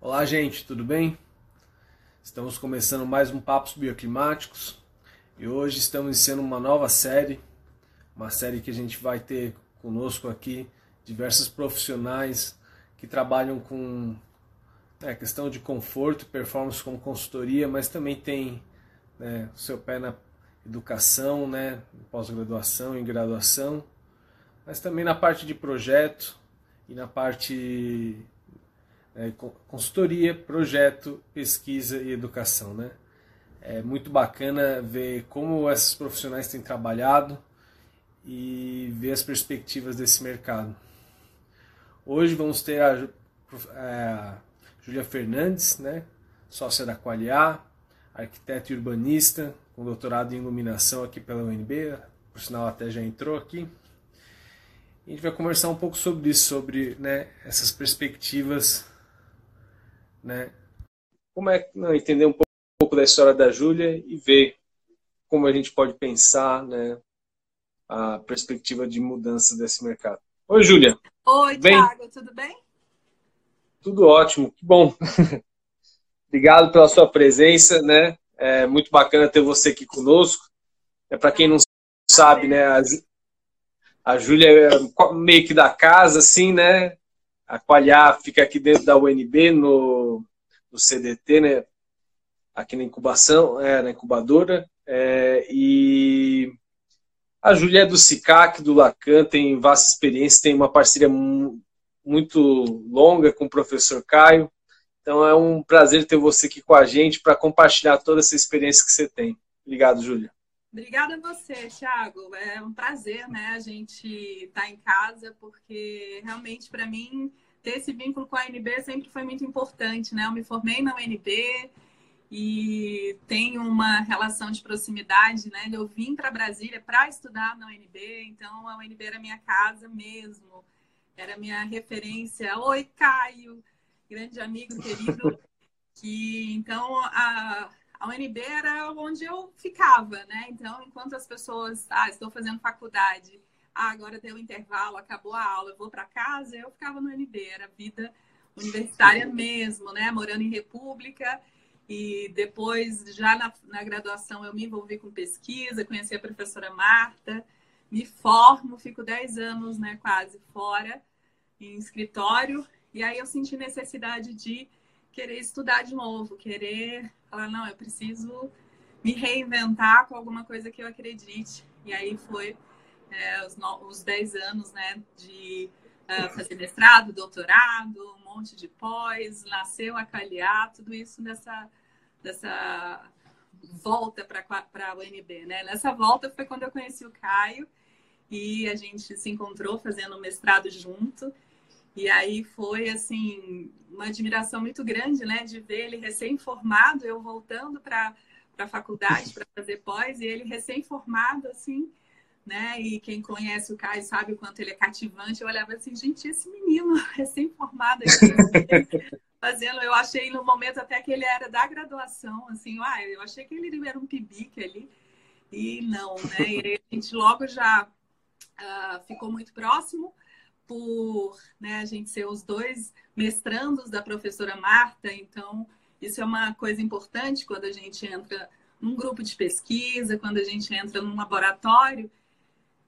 Olá, gente, tudo bem? Estamos começando mais um Papos Bioclimáticos e hoje estamos iniciando uma nova série, uma série que a gente vai ter conosco aqui diversos profissionais que trabalham com né, questão de conforto, performance como consultoria, mas também tem né, seu pé na educação, né, pós-graduação e graduação, mas também na parte de projeto e na parte é, consultoria, projeto, pesquisa e educação, né? É muito bacana ver como esses profissionais têm trabalhado e ver as perspectivas desse mercado. Hoje vamos ter a, a Júlia Fernandes, né? sócia da Qualiar, arquiteta e urbanista, com doutorado em iluminação aqui pela UNB, por sinal até já entrou aqui. A gente vai conversar um pouco sobre isso, sobre né, essas perspectivas né? Como é não, entender um pouco, um pouco da história da Júlia e ver como a gente pode pensar, né, a perspectiva de mudança desse mercado. Oi, Júlia. Oi, bem? Thiago, tudo bem? Tudo ótimo, que bom. Obrigado pela sua presença, né? É muito bacana ter você aqui conosco. É para quem não sabe, né, a, a Júlia é meio que da casa, assim, né? A Qualhar fica aqui dentro da UNB, no, no CDT, né? aqui na incubação, é, na incubadora. É, e a Júlia é do SICAC, do Lacan, tem vasta experiência, tem uma parceria muito longa com o professor Caio. Então é um prazer ter você aqui com a gente para compartilhar toda essa experiência que você tem. Obrigado, Júlia. Obrigada a você, Thiago. É um prazer, né, a gente estar tá em casa, porque realmente para mim ter esse vínculo com a UNB sempre foi muito importante, né? Eu me formei na UNB e tenho uma relação de proximidade, né? Eu vim para Brasília para estudar na UNB, então a UNB era minha casa mesmo, era minha referência. Oi, Caio, grande amigo querido, que então a a UNB era onde eu ficava, né? Então, enquanto as pessoas, ah, estou fazendo faculdade, ah, agora deu intervalo, acabou a aula, eu vou para casa, eu ficava no UNB, era vida universitária mesmo, né? Morando em República. E depois, já na, na graduação, eu me envolvi com pesquisa, conheci a professora Marta, me formo, fico 10 anos, né, quase fora, em escritório. E aí eu senti necessidade de querer estudar de novo, querer falar, não, eu preciso me reinventar com alguma coisa que eu acredite. E aí foi é, os, os 10 anos né, de uh, fazer mestrado, doutorado, um monte de pós, nasceu a Caliar, tudo isso nessa, nessa volta para a UNB. Né? Nessa volta foi quando eu conheci o Caio e a gente se encontrou fazendo mestrado junto. E aí foi assim uma admiração muito grande, né, de ver ele recém-formado, eu voltando para a faculdade para fazer pós e ele recém-formado assim, né? E quem conhece o Caio sabe o quanto ele é cativante. Eu olhava assim, gente, esse menino recém-formado fazendo, eu achei no momento até que ele era da graduação, assim, ah, eu achei que ele era um pibique ali. E não, né? E a gente logo já uh, ficou muito próximo por né, a gente ser os dois mestrandos da professora Marta, então isso é uma coisa importante quando a gente entra num grupo de pesquisa, quando a gente entra num laboratório,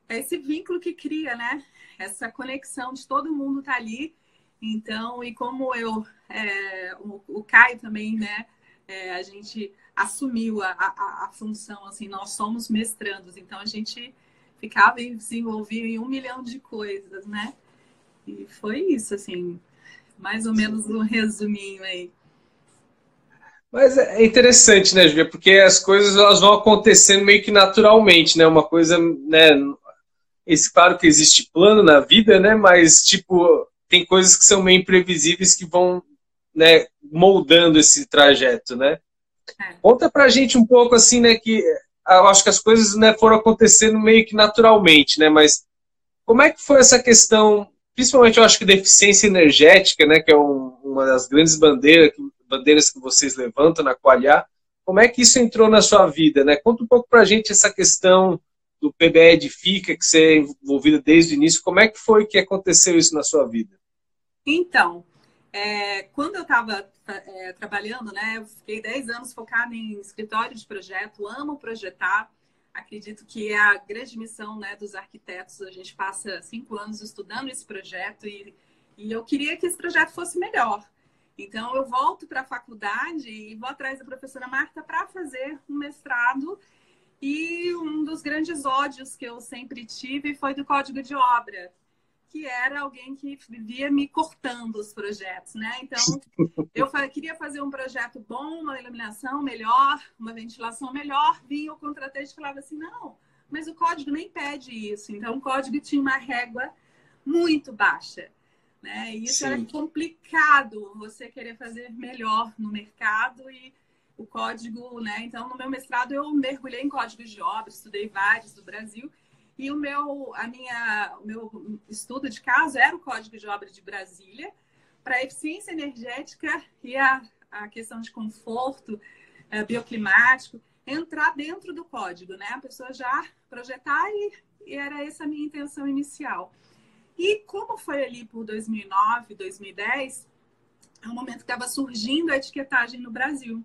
é esse vínculo que cria, né? Essa conexão de todo mundo tá ali. Então, e como eu, é, o, o, Caio também, né? É, a gente assumiu a, a, a, função, assim, nós somos mestrandos, então a gente ficava e se envolvia em um milhão de coisas, né? E foi isso, assim, mais ou menos um resuminho aí. Mas é interessante, né, Julia? Porque as coisas elas vão acontecendo meio que naturalmente, né? Uma coisa, né? Esse, claro que existe plano na vida, né? Mas, tipo, tem coisas que são meio imprevisíveis que vão, né, moldando esse trajeto, né? É. Conta pra gente um pouco, assim, né, que eu acho que as coisas né, foram acontecendo meio que naturalmente, né? Mas como é que foi essa questão principalmente eu acho que deficiência energética, né, que é um, uma das grandes bandeiras, bandeiras que vocês levantam na Qualiar, como é que isso entrou na sua vida, né? Conta um pouco para a gente essa questão do PBE Edifica, que você é envolvida desde o início, como é que foi que aconteceu isso na sua vida? Então, É, quando eu estava é, trabalhando, né, eu fiquei 10 anos focada em escritório de projeto, amo projetar. Acredito que é a grande missão né, dos arquitetos. A gente passa cinco anos estudando esse projeto e, e eu queria que esse projeto fosse melhor. Então, eu volto para a faculdade e vou atrás da professora Marta para fazer um mestrado. E um dos grandes ódios que eu sempre tive foi do código de obra que era alguém que vivia me cortando os projetos, né? Então, eu queria fazer um projeto bom, uma iluminação melhor, uma ventilação melhor, vinha o contratante e falava assim, não, mas o código nem pede isso. Então, o código tinha uma régua muito baixa, né? E isso Sim. era complicado, você querer fazer melhor no mercado e o código, né? Então, no meu mestrado, eu mergulhei em códigos de obra, estudei vários do Brasil, e o meu, a minha, o meu estudo de caso era o Código de Obra de Brasília, para eficiência energética e a, a questão de conforto é, bioclimático entrar dentro do código, né? A pessoa já projetar e, e era essa a minha intenção inicial. E como foi ali por 2009, 2010, é um momento que estava surgindo a etiquetagem no Brasil,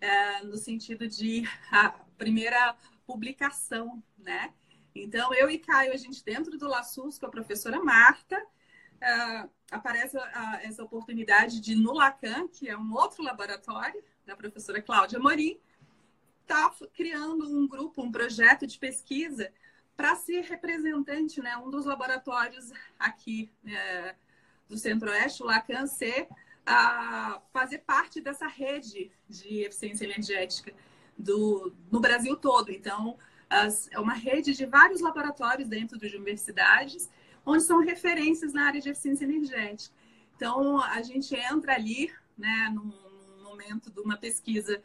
é, no sentido de a primeira publicação, né? Então, eu e Caio, a gente dentro do Laçus com a professora Marta, uh, aparece uh, essa oportunidade de no Lacan, que é um outro laboratório da professora Cláudia Morim, está criando um grupo, um projeto de pesquisa para ser representante, né, um dos laboratórios aqui uh, do Centro-Oeste, o Lacan, ser a fazer parte dessa rede de eficiência energética do, no Brasil todo. Então, as, é uma rede de vários laboratórios dentro de universidades, onde são referências na área de eficiência energética. Então, a gente entra ali, né, num, num momento de uma pesquisa,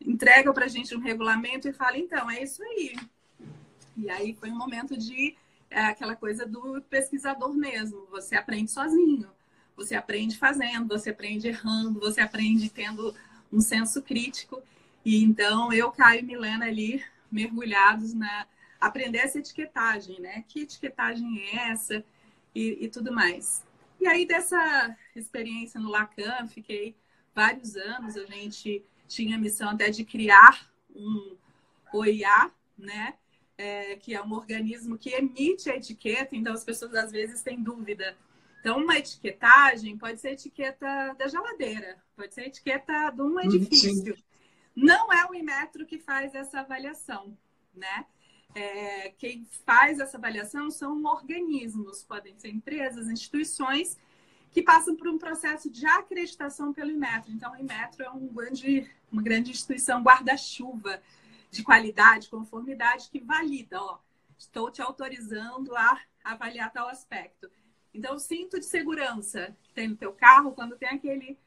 entrega para a gente um regulamento e fala, então, é isso aí. E aí foi um momento de é, aquela coisa do pesquisador mesmo. Você aprende sozinho, você aprende fazendo, você aprende errando, você aprende tendo um senso crítico. E então eu, Caio e Milena ali mergulhados na aprender essa etiquetagem, né? Que etiquetagem é essa e, e tudo mais. E aí dessa experiência no Lacan, fiquei vários anos. A gente tinha a missão até de criar um OIA, né? É, que é um organismo que emite a etiqueta, então as pessoas às vezes têm dúvida. Então, uma etiquetagem pode ser etiqueta da geladeira, pode ser etiqueta de um edifício. Sim. Não é o Inmetro que faz essa avaliação, né? É, quem faz essa avaliação são organismos, podem ser empresas, instituições que passam por um processo de acreditação pelo Inmetro. Então, o Inmetro é um grande, uma grande instituição guarda-chuva de qualidade, conformidade, que valida, ó, estou te autorizando a avaliar tal aspecto. Então, cinto de segurança tem no teu carro, quando tem aquele,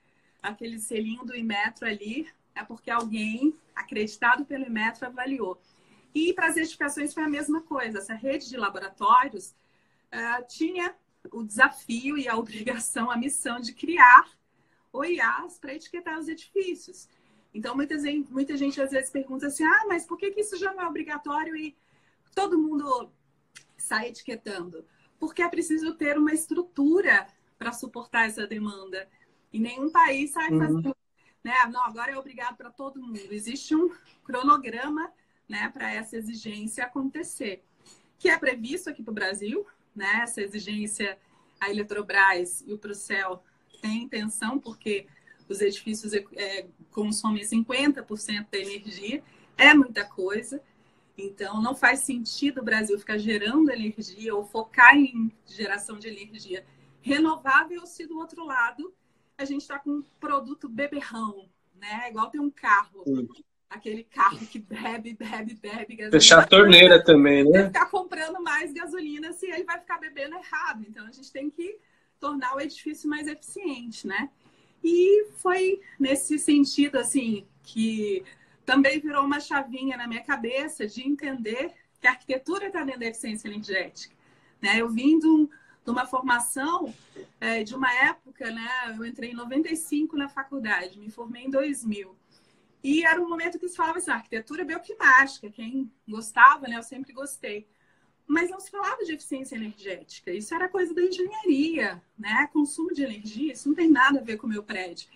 aquele selinho do Inmetro ali, é porque alguém acreditado pelo Inmetro avaliou. E para as certificações foi a mesma coisa. Essa rede de laboratórios uh, tinha o desafio e a obrigação, a missão de criar OIAs para etiquetar os edifícios. Então, muita gente, muita gente às vezes pergunta assim: ah, mas por que, que isso já não é obrigatório e todo mundo sai etiquetando? Porque é preciso ter uma estrutura para suportar essa demanda. E nenhum país sai uhum. fazendo né? Não, agora é obrigado para todo mundo. Existe um cronograma, né, para essa exigência acontecer, que é previsto aqui para o Brasil, né? Essa exigência a Eletrobras e o Procel têm intenção, porque os edifícios é, consomem 50% da energia, é muita coisa. Então, não faz sentido o Brasil ficar gerando energia ou focar em geração de energia renovável se do outro lado a gente está com um produto beberrão, né? Igual tem um carro. Sim. Aquele carro que bebe, bebe, bebe. Gasolina. Fechar a torneira também, né? Ficar comprando mais gasolina se ele vai ficar bebendo errado. Então a gente tem que tornar o edifício mais eficiente, né? E foi nesse sentido, assim, que também virou uma chavinha na minha cabeça de entender que a arquitetura está dentro da eficiência energética. Né? Eu vim de um, uma formação é, de uma época, né? Eu entrei em 95 na faculdade, me formei em 2000. E era um momento que se falava assim, arquitetura bioclimática, quem gostava, né? Eu sempre gostei. mas não se falava de eficiência energética. Isso era coisa da engenharia, né? Consumo de energia, isso não tem nada a ver com o meu prédio.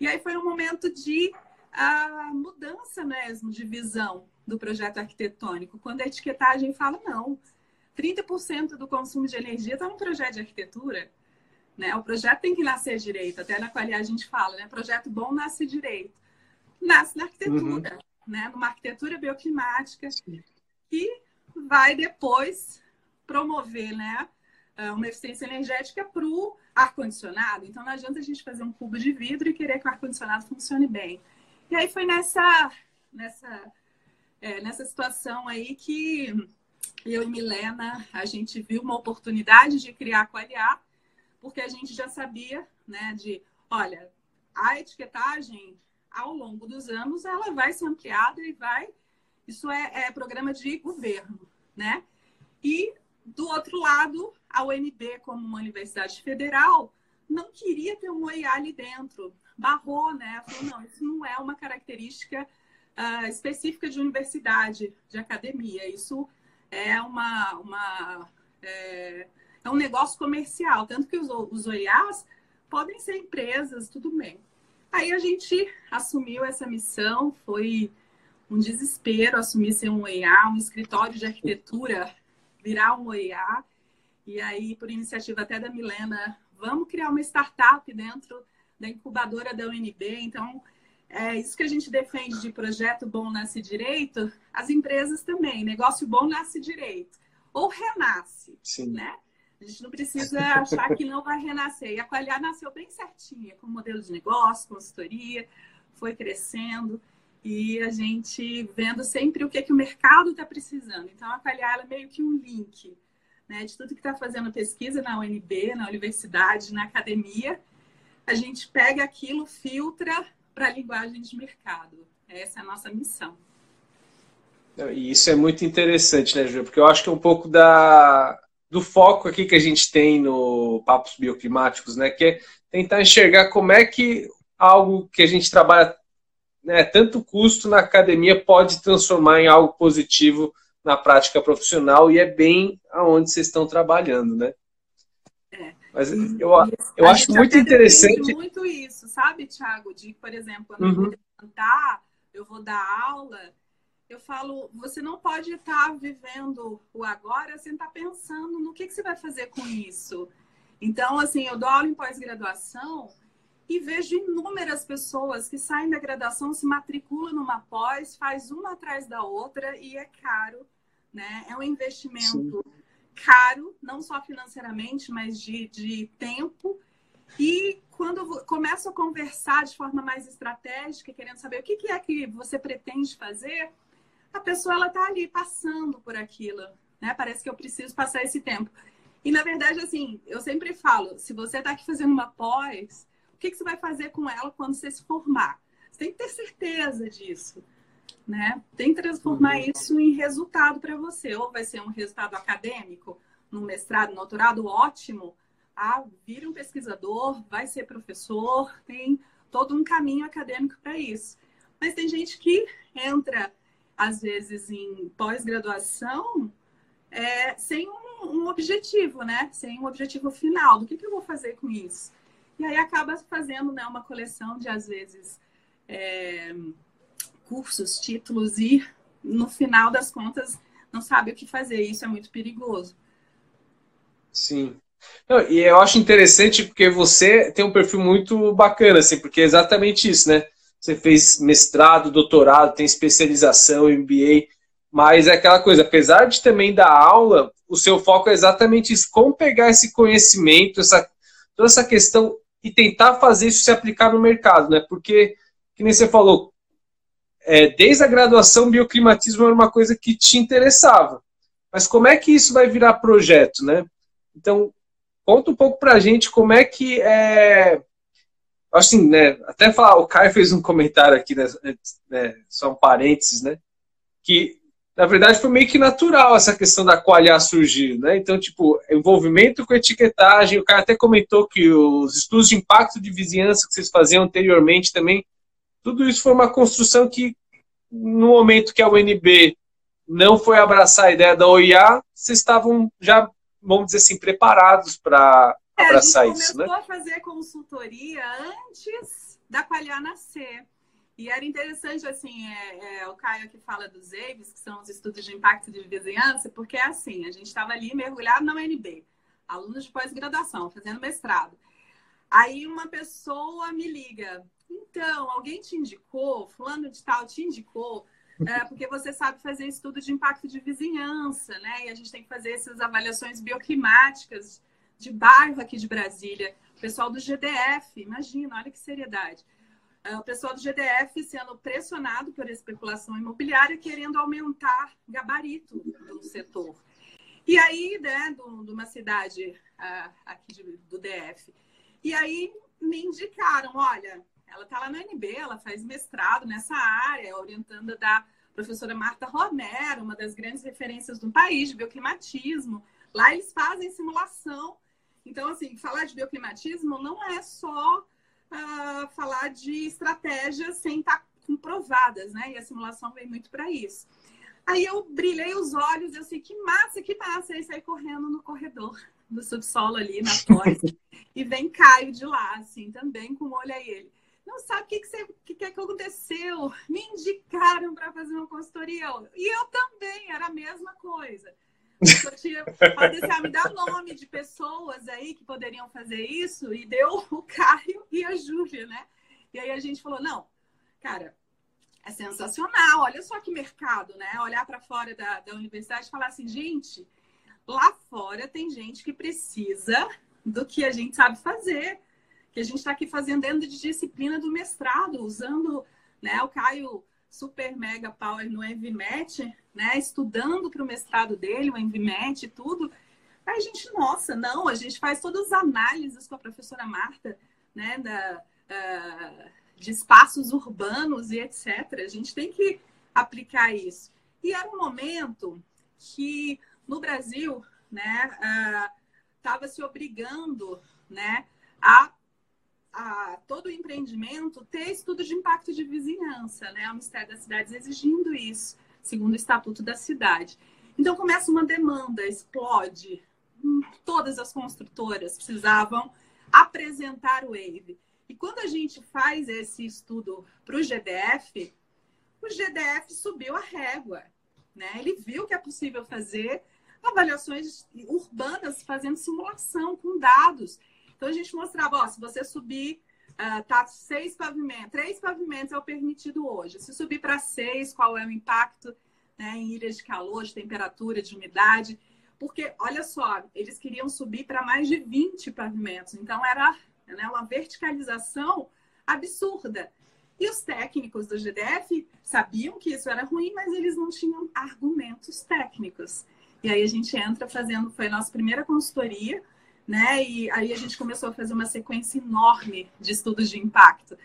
E aí foi um momento de a mudança mesmo de visão do projeto arquitetônico, quando a etiquetagem fala não, 30% do consumo de energia está no projeto de arquitetura. Né? O projeto tem que nascer direito, até na qualidade a gente fala, né? Projeto bom nasce direito. Nasce na arquitetura, uhum. né? Numa arquitetura bioclimática, que vai depois promover, né? É, uma eficiência energética para o ar-condicionado. Então, não adianta a gente fazer um cubo de vidro e querer que o ar-condicionado funcione bem. E aí foi nessa, nessa, é, nessa situação aí que eu e Milena, a gente viu uma oportunidade de criar a Qualiar, porque a gente já sabia, né, de, olha, a etiquetagem ao longo dos anos ela vai ser ampliada e vai, isso é, é programa de governo, né? E do outro lado, a UNB, como uma universidade federal, não queria ter um OIA ali dentro, barrou, né? Falou, não, isso não é uma característica uh, específica de universidade, de academia. Isso é uma, uma é, é, um negócio comercial, tanto que os, os OIAs podem ser empresas, tudo bem. Aí a gente assumiu essa missão, foi um desespero assumir ser um OIA, um escritório de arquitetura virar um OIA. E aí, por iniciativa até da Milena, vamos criar uma startup dentro da incubadora da UNB. Então, é isso que a gente defende de projeto bom nasce direito, as empresas também. Negócio bom nasce direito. Ou renasce, Sim. né? A gente não precisa achar que não vai renascer. E a Qualiar nasceu bem certinha, com modelo de negócio, consultoria, foi crescendo e a gente vendo sempre o que, que o mercado está precisando. Então, a Qualiar é meio que um link né, de tudo que está fazendo pesquisa na UNB, na universidade, na academia. A gente pega aquilo, filtra para a linguagem de mercado. Essa é a nossa missão. E isso é muito interessante, né, Júlia? Porque eu acho que é um pouco da, do foco aqui que a gente tem no Papos Bioclimáticos, né? Que é tentar enxergar como é que algo que a gente trabalha né, tanto custo na academia pode transformar em algo positivo na prática profissional e é bem aonde vocês estão trabalhando, né? Mas eu, eu acho muito interessante. muito isso, sabe, Thiago? De, por exemplo, quando uhum. eu vou levantar, eu vou dar aula, eu falo, você não pode estar vivendo o agora sem estar pensando no que, que você vai fazer com isso. Então, assim, eu dou aula em pós-graduação e vejo inúmeras pessoas que saem da graduação, se matriculam numa pós, faz uma atrás da outra e é caro, né? É um investimento Sim. Caro, não só financeiramente, mas de, de tempo. E quando começo a conversar de forma mais estratégica, querendo saber o que, que é que você pretende fazer, a pessoa ela está ali passando por aquilo, né? Parece que eu preciso passar esse tempo. E na verdade, assim, eu sempre falo, se você está aqui fazendo uma pós, o que, que você vai fazer com ela quando você se formar? Você tem que ter certeza disso. Né? Tem que transformar uhum. isso em resultado para você. Ou vai ser um resultado acadêmico, no mestrado, no doutorado, ótimo. Ah, vira um pesquisador, vai ser professor, tem todo um caminho acadêmico para isso. Mas tem gente que entra, às vezes, em pós-graduação é, sem um, um, objetivo, né? Sem um objetivo final. Do que, que eu vou fazer com isso? E aí acaba fazendo né, uma coleção de, às vezes, é, cursos, títulos e, no final das contas, não sabe o que fazer. Isso é muito perigoso. Sim. Não, e eu acho interessante porque você tem um perfil muito bacana, assim, porque é exatamente isso, né? Você fez mestrado, doutorado, tem especialização, MBA, mas é aquela coisa, apesar de também dar aula, o seu foco é exatamente isso, como pegar esse conhecimento, essa, toda essa questão e tentar fazer isso se aplicar no mercado, né? Porque, que nem você falou, é, desde a graduação, bioclimatismo era uma coisa que te interessava. Mas como é que isso vai virar projeto, né? Então, conta um pouco pra gente como é que é. Assim, né? Até falar, o Caio fez um comentário aqui, né, né, só um parênteses, né? Que na verdade, foi meio que natural essa questão da qualidade surgir, né? Então, tipo, envolvimento com etiquetagem, o cara até comentou que os estudos de impacto de vizinhança que vocês faziam anteriormente também, tudo isso foi uma construção que, no momento que a UNB não foi abraçar a ideia da OIA, vocês estavam já, vamos dizer assim, preparados para é, abraçar isso, né? A gente começou a fazer consultoria antes da Qualiar nascer. E era interessante, assim, é, é, o Caio aqui fala dos EIVs, que são os estudos de impacto de vizinhança, porque é assim, a gente estava ali mergulhado na UNB, alunos de pós-graduação, fazendo mestrado. Aí uma pessoa me liga, então, alguém te indicou, fulano de tal te indicou, é, porque você sabe fazer estudo de impacto de vizinhança, né? E a gente tem que fazer essas avaliações bioclimáticas de bairro aqui de Brasília. O pessoal do GDF, imagina, olha que seriedade. É, o pessoal do GDF sendo pressionado por especulação imobiliária, querendo aumentar gabarito do setor. E aí, né, de uma cidade uh, aqui de, do DF. E aí me indicaram, olha, ela está lá na UNB, ela faz mestrado nessa área, orientando da professora Marta Romero, uma das grandes referências do país de bioclimatismo. Lá eles fazem simulação. Então, assim, falar de bioclimatismo não é só uh, falar de estratégias sem estar comprovadas, né? E a simulação vem muito para isso. Aí eu brilhei os olhos, eu sei que massa, que massa, e saí correndo no corredor do subsolo ali na porta. e vem Caio de lá, assim, também com o olho a ele. Não sabe o que, que, você, que, que aconteceu. Me indicaram para fazer uma consultoria. E eu também, era a mesma coisa. Eu tinha, pode ser, me dá nome de pessoas aí que poderiam fazer isso, e deu o Caio e a Júlia, né? E aí a gente falou: não, cara, é sensacional, olha só que mercado, né? Olhar para fora da, da universidade e falar assim, gente, lá fora tem gente que precisa do que a gente sabe fazer, que a gente está aqui fazendo dentro de disciplina do mestrado, usando né, o Caio super mega power no EnviMet, né? Estudando para o mestrado dele, o EnviMet e tudo. Aí a gente, nossa, não, a gente faz todas as análises com a professora Marta, né? Da, uh, de espaços urbanos e etc. A gente tem que aplicar isso. E era um momento que no Brasil, né, estava uh, se obrigando, né, a a, todo empreendimento ter estudo de impacto de vizinhança, né? O Ministério das Cidades exigindo isso, segundo o Estatuto da Cidade. Então começa uma demanda, explode. Hum, todas as construtoras precisavam apresentar o WAVE. E quando a gente faz esse estudo para o GDF, o GDF subiu a régua. Né? Ele viu que é possível fazer avaliações urbanas fazendo simulação com dados. Então a gente mostrava, ó, se você subir, uh, tá seis pavimentos, três pavimentos é o permitido hoje. Se subir para seis, qual é o impacto né, em ilhas de calor, de temperatura, de umidade? Porque, olha só, eles queriam subir para mais de 20 pavimentos. Então era né, uma verticalização absurda. E os técnicos do GDF sabiam que isso era ruim, mas eles não tinham argumentos técnicos. E aí a gente entra fazendo, foi a nossa primeira consultoria, né? E aí a gente começou a fazer uma sequência enorme de estudos de impacto,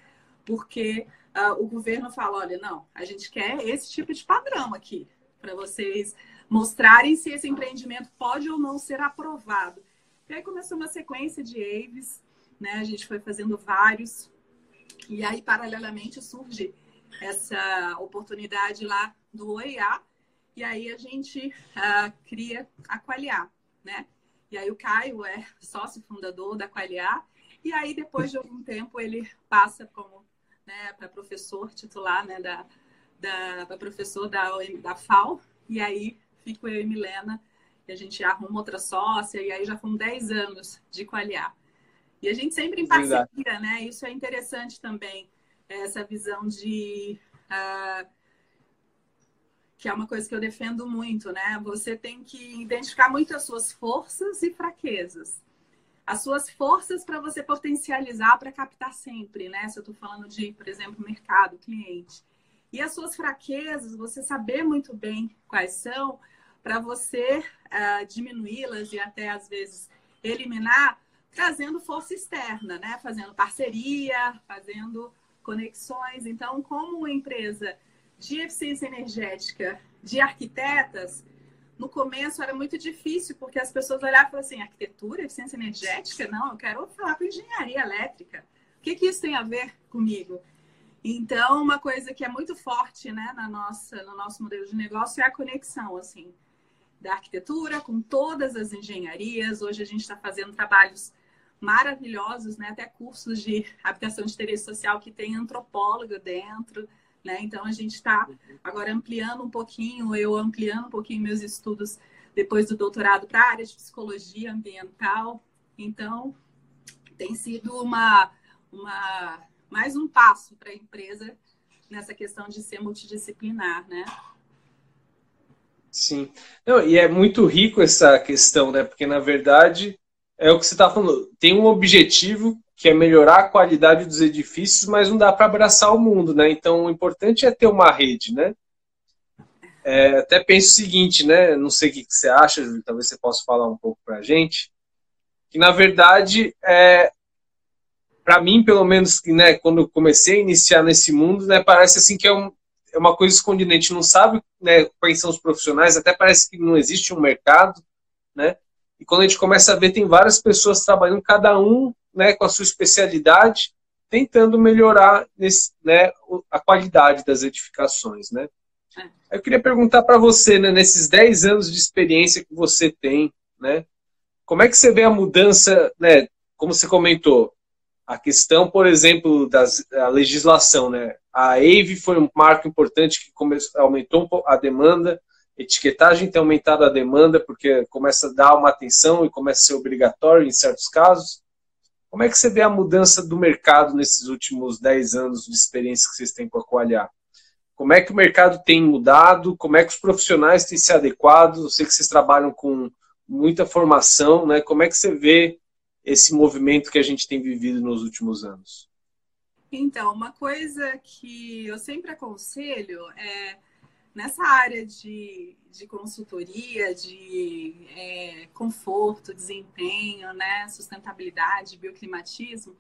porque uh, o governo fala, olha, não, a gente quer esse tipo de padrão aqui, para vocês mostrarem se esse empreendimento pode ou não ser aprovado. E aí começou uma sequência de AVES, né? A gente foi fazendo vários, e aí paralelamente surge essa oportunidade lá do OEA, e aí a gente uh, cria a Qualiar, né? E aí o Caio é sócio fundador da Qualiar. E aí, depois de algum tempo, ele passa como né, para professor titular né, da, da, para professor da, da FAO. E aí fico eu e Milena, e a gente arruma outra sócia, e aí já foram 10 anos de Qualiar. E a gente sempre em parceria, Verdade. né? Isso é interessante também, essa visão de. Uh, que é uma coisa que eu defendo muito, né? Você tem que identificar muito as suas forças e fraquezas. As suas forças para você potencializar para captar sempre, né? Se eu estou falando de, por exemplo, mercado, cliente. E as suas fraquezas, você saber muito bem quais são, para você uh, diminuí-las e até às vezes eliminar, trazendo força externa, né? Fazendo parceria, fazendo conexões. Então, como empresa de eficiência energética de arquitetas, no começo era muito difícil, porque as pessoas olhavam e falavam assim, arquitetura, eficiência energética? Não, eu quero falar com engenharia elétrica. O que, que isso tem a ver comigo? Então, uma coisa que é muito forte, né, na nossa, no nosso modelo de negócio é a conexão, assim, da arquitetura com todas as engenharias. Hoje a gente está fazendo trabalhos maravilhosos, né, até cursos de habitação de interesse social que tem antropólogo dentro, né? Então a gente está agora ampliando um pouquinho, eu ampliando um pouquinho meus estudos depois do doutorado para a área de psicologia ambiental. Então tem sido uma, uma mais um passo para a empresa nessa questão de ser multidisciplinar, né? Sim. Não, e é muito rico essa questão, né? Porque, na verdade, é o que você está falando. Tem um objetivo que é melhorar a qualidade dos edifícios, mas não dá para abraçar o mundo, né? Então, o importante é ter uma rede, né? É, até penso o seguinte, né? Não sei o que você acha, talvez você possa falar um pouco para a gente. Que, na verdade, é, para mim, pelo menos, né, quando eu comecei a iniciar nesse mundo, né, parece assim que é, um, é uma coisa escondida. A gente não sabe né, quais são os profissionais, até parece que não existe um mercado, né? E quando a gente começa a ver, tem várias pessoas trabalhando, cada um né, com a sua especialidade, tentando melhorar nesse, né, a qualidade das edificações, né? É. Eu queria perguntar para você, né, nesses 10 anos de experiência que você tem, né, como é que você vê a mudança, né, como você comentou, a questão, por exemplo, da legislação, né? A AVE foi um marco importante que começou, aumentou a demanda, etiquetagem tem aumentado a demanda porque começa a dar uma atenção e começa a ser obrigatório em certos casos. Como é que você vê a mudança do mercado nesses últimos 10 anos de experiência que vocês têm com a Coalhar? Como é que o mercado tem mudado? Como é que os profissionais têm se adequado? Eu sei que vocês trabalham com muita formação, né? Como é que você vê esse movimento que a gente tem vivido nos últimos anos? Então, uma coisa que eu sempre aconselho é nessa área de, de consultoria, de é, conforto, desempenho, né, sustentabilidade, bioclimatismo,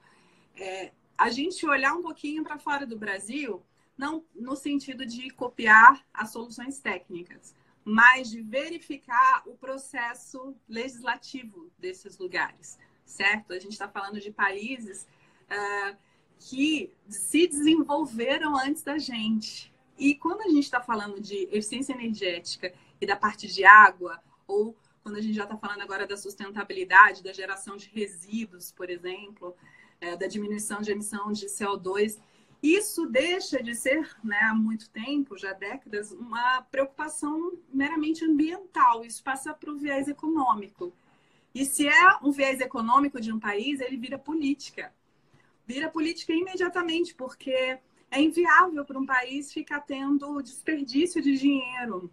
é, a gente olhar um pouquinho para fora do Brasil, não no sentido de copiar as soluções técnicas, mas de verificar o processo legislativo desses lugares certo? A gente está falando de países uh, que se desenvolveram antes da gente. E quando a gente está falando de eficiência energética e da parte de água, ou quando a gente já está falando agora da sustentabilidade, da geração de resíduos, por exemplo, é, da diminuição de emissão de CO2, isso deixa de ser, né, há muito tempo, já décadas, uma preocupação meramente ambiental. Isso passa para o viés econômico. E se é um viés econômico de um país, ele vira política. Vira política imediatamente, porque é inviável para um país ficar tendo desperdício de dinheiro.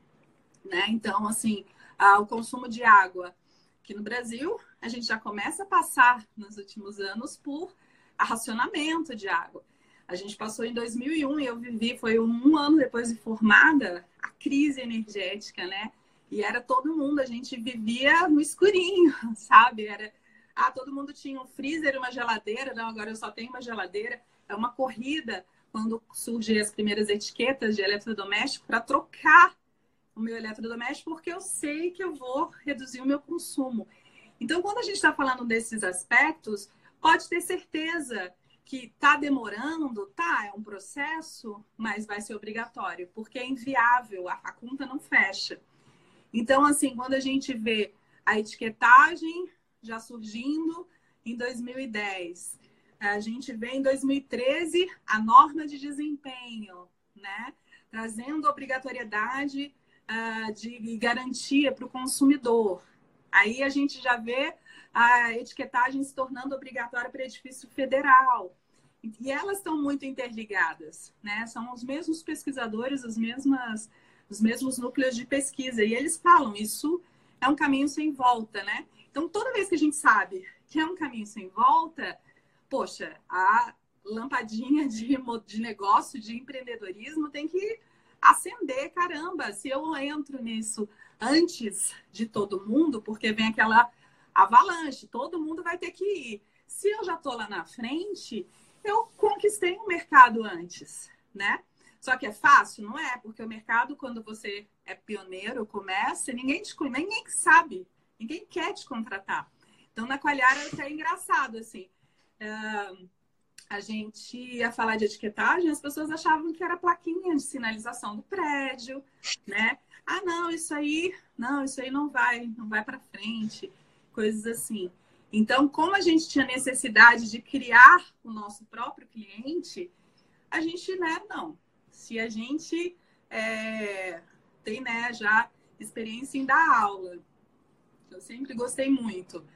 Né? Então, assim, o consumo de água. Aqui no Brasil, a gente já começa a passar nos últimos anos por racionamento de água. A gente passou em 2001 e eu vivi, foi um ano depois de formada, a crise energética, né? E era todo mundo, a gente vivia no escurinho, sabe? Era, ah, todo mundo tinha um freezer uma geladeira, não, agora eu só tenho uma geladeira. É uma corrida quando surgem as primeiras etiquetas de eletrodoméstico para trocar o meu eletrodoméstico, porque eu sei que eu vou reduzir o meu consumo. Então, quando a gente está falando desses aspectos, pode ter certeza que está demorando, tá, é um processo, mas vai ser obrigatório, porque é inviável, a, a conta não fecha. Então, assim, quando a gente vê a etiquetagem já surgindo em 2010, a gente vê em 2013 a norma de desempenho, né? Trazendo obrigatoriedade uh, de garantia para o consumidor. Aí a gente já vê a etiquetagem se tornando obrigatória para edifício federal. E elas estão muito interligadas, né? São os mesmos pesquisadores, as mesmas os mesmos núcleos de pesquisa. E eles falam, isso é um caminho sem volta, né? Então, toda vez que a gente sabe que é um caminho sem volta, poxa, a lampadinha de, de negócio, de empreendedorismo tem que acender, caramba, se eu entro nisso antes de todo mundo, porque vem aquela avalanche, todo mundo vai ter que ir. Se eu já estou lá na frente, eu conquistei um mercado antes, né? Só que é fácil? Não é, porque o mercado, quando você é pioneiro, começa, ninguém te ninguém sabe, ninguém quer te contratar. Então, na Coalhara é engraçado, assim. Uh, a gente ia falar de etiquetagem, as pessoas achavam que era plaquinha de sinalização do prédio, né? Ah, não, isso aí, não, isso aí não vai, não vai para frente, coisas assim. Então, como a gente tinha necessidade de criar o nosso próprio cliente, a gente, né, não. Se a gente é, tem, né, já experiência em dar aula, eu sempre gostei muito,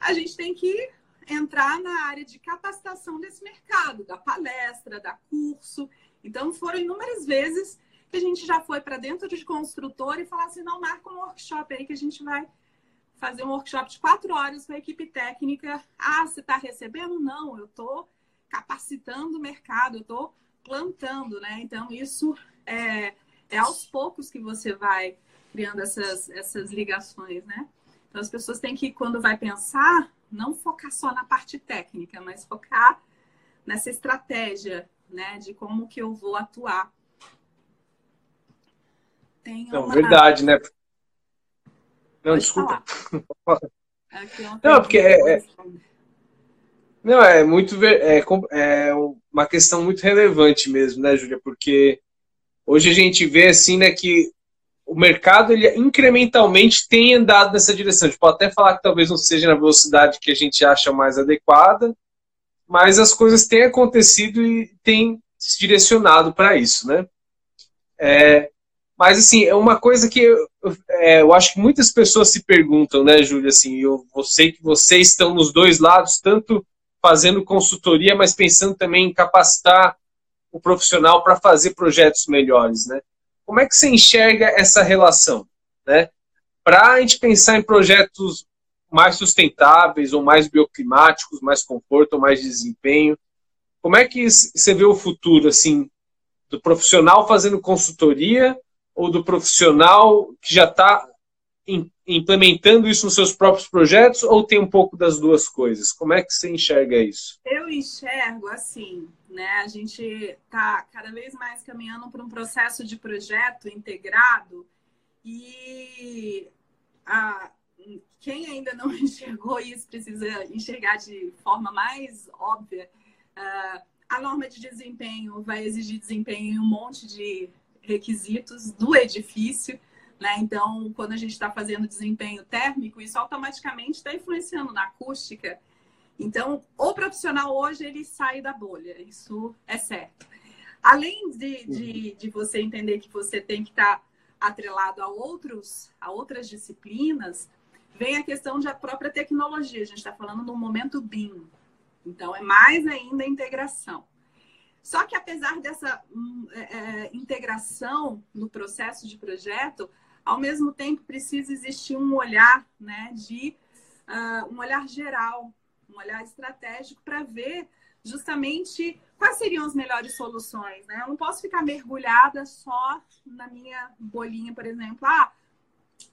a gente tem que entrar na área de capacitação desse mercado, da palestra, da curso. Então, foram inúmeras vezes que a gente já foi para dentro de construtor e falar assim: não, marca um workshop aí que a gente vai fazer um workshop de quatro horas com a equipe técnica. Ah, você está recebendo? Não, eu estou capacitando o mercado, eu estou plantando, né? Então, isso é, é aos poucos que você vai criando essas, essas ligações, né? Então, as pessoas têm que, quando vai pensar, não focar só na parte técnica, mas focar nessa estratégia, né, de como que eu vou atuar. Tem uma... Não, verdade, né? Não, Pode desculpa. não, porque é, é, não, é muito é, é uma questão muito relevante mesmo, né, Júlia? Porque hoje a gente vê assim, né, que o mercado ele incrementalmente tem andado nessa direção. A gente pode até falar que talvez não seja na velocidade que a gente acha mais adequada, mas as coisas têm acontecido e têm se direcionado para isso, né? É, mas assim, é uma coisa que eu, é, eu acho que muitas pessoas se perguntam, né, Júlia? Assim, eu, eu sei que vocês estão nos dois lados, tanto fazendo consultoria, mas pensando também em capacitar o profissional para fazer projetos melhores, né? Como é que você enxerga essa relação? Né? Para a gente pensar em projetos mais sustentáveis ou mais bioclimáticos, mais conforto ou mais desempenho, como é que você vê o futuro assim do profissional fazendo consultoria ou do profissional que já está implementando isso nos seus próprios projetos ou tem um pouco das duas coisas? Como é que você enxerga isso? Eu enxergo assim, né? A gente está cada vez mais caminhando para um processo de projeto integrado e a, quem ainda não enxergou isso precisa enxergar de forma mais óbvia. Uh, a norma de desempenho vai exigir desempenho em um monte de requisitos do edifício. Né? Então, quando a gente está fazendo desempenho térmico, isso automaticamente está influenciando na acústica. Então, o profissional hoje ele sai da bolha, isso é certo. Além de, de, de você entender que você tem que estar tá atrelado a, outros, a outras disciplinas, vem a questão da própria tecnologia. A gente está falando no momento BIM. Então, é mais ainda a integração. Só que apesar dessa hum, é, é, integração no processo de projeto, ao mesmo tempo precisa existir um olhar, né, de uh, um olhar geral, um olhar estratégico para ver justamente quais seriam as melhores soluções, né? Eu não posso ficar mergulhada só na minha bolinha, por exemplo. Ah,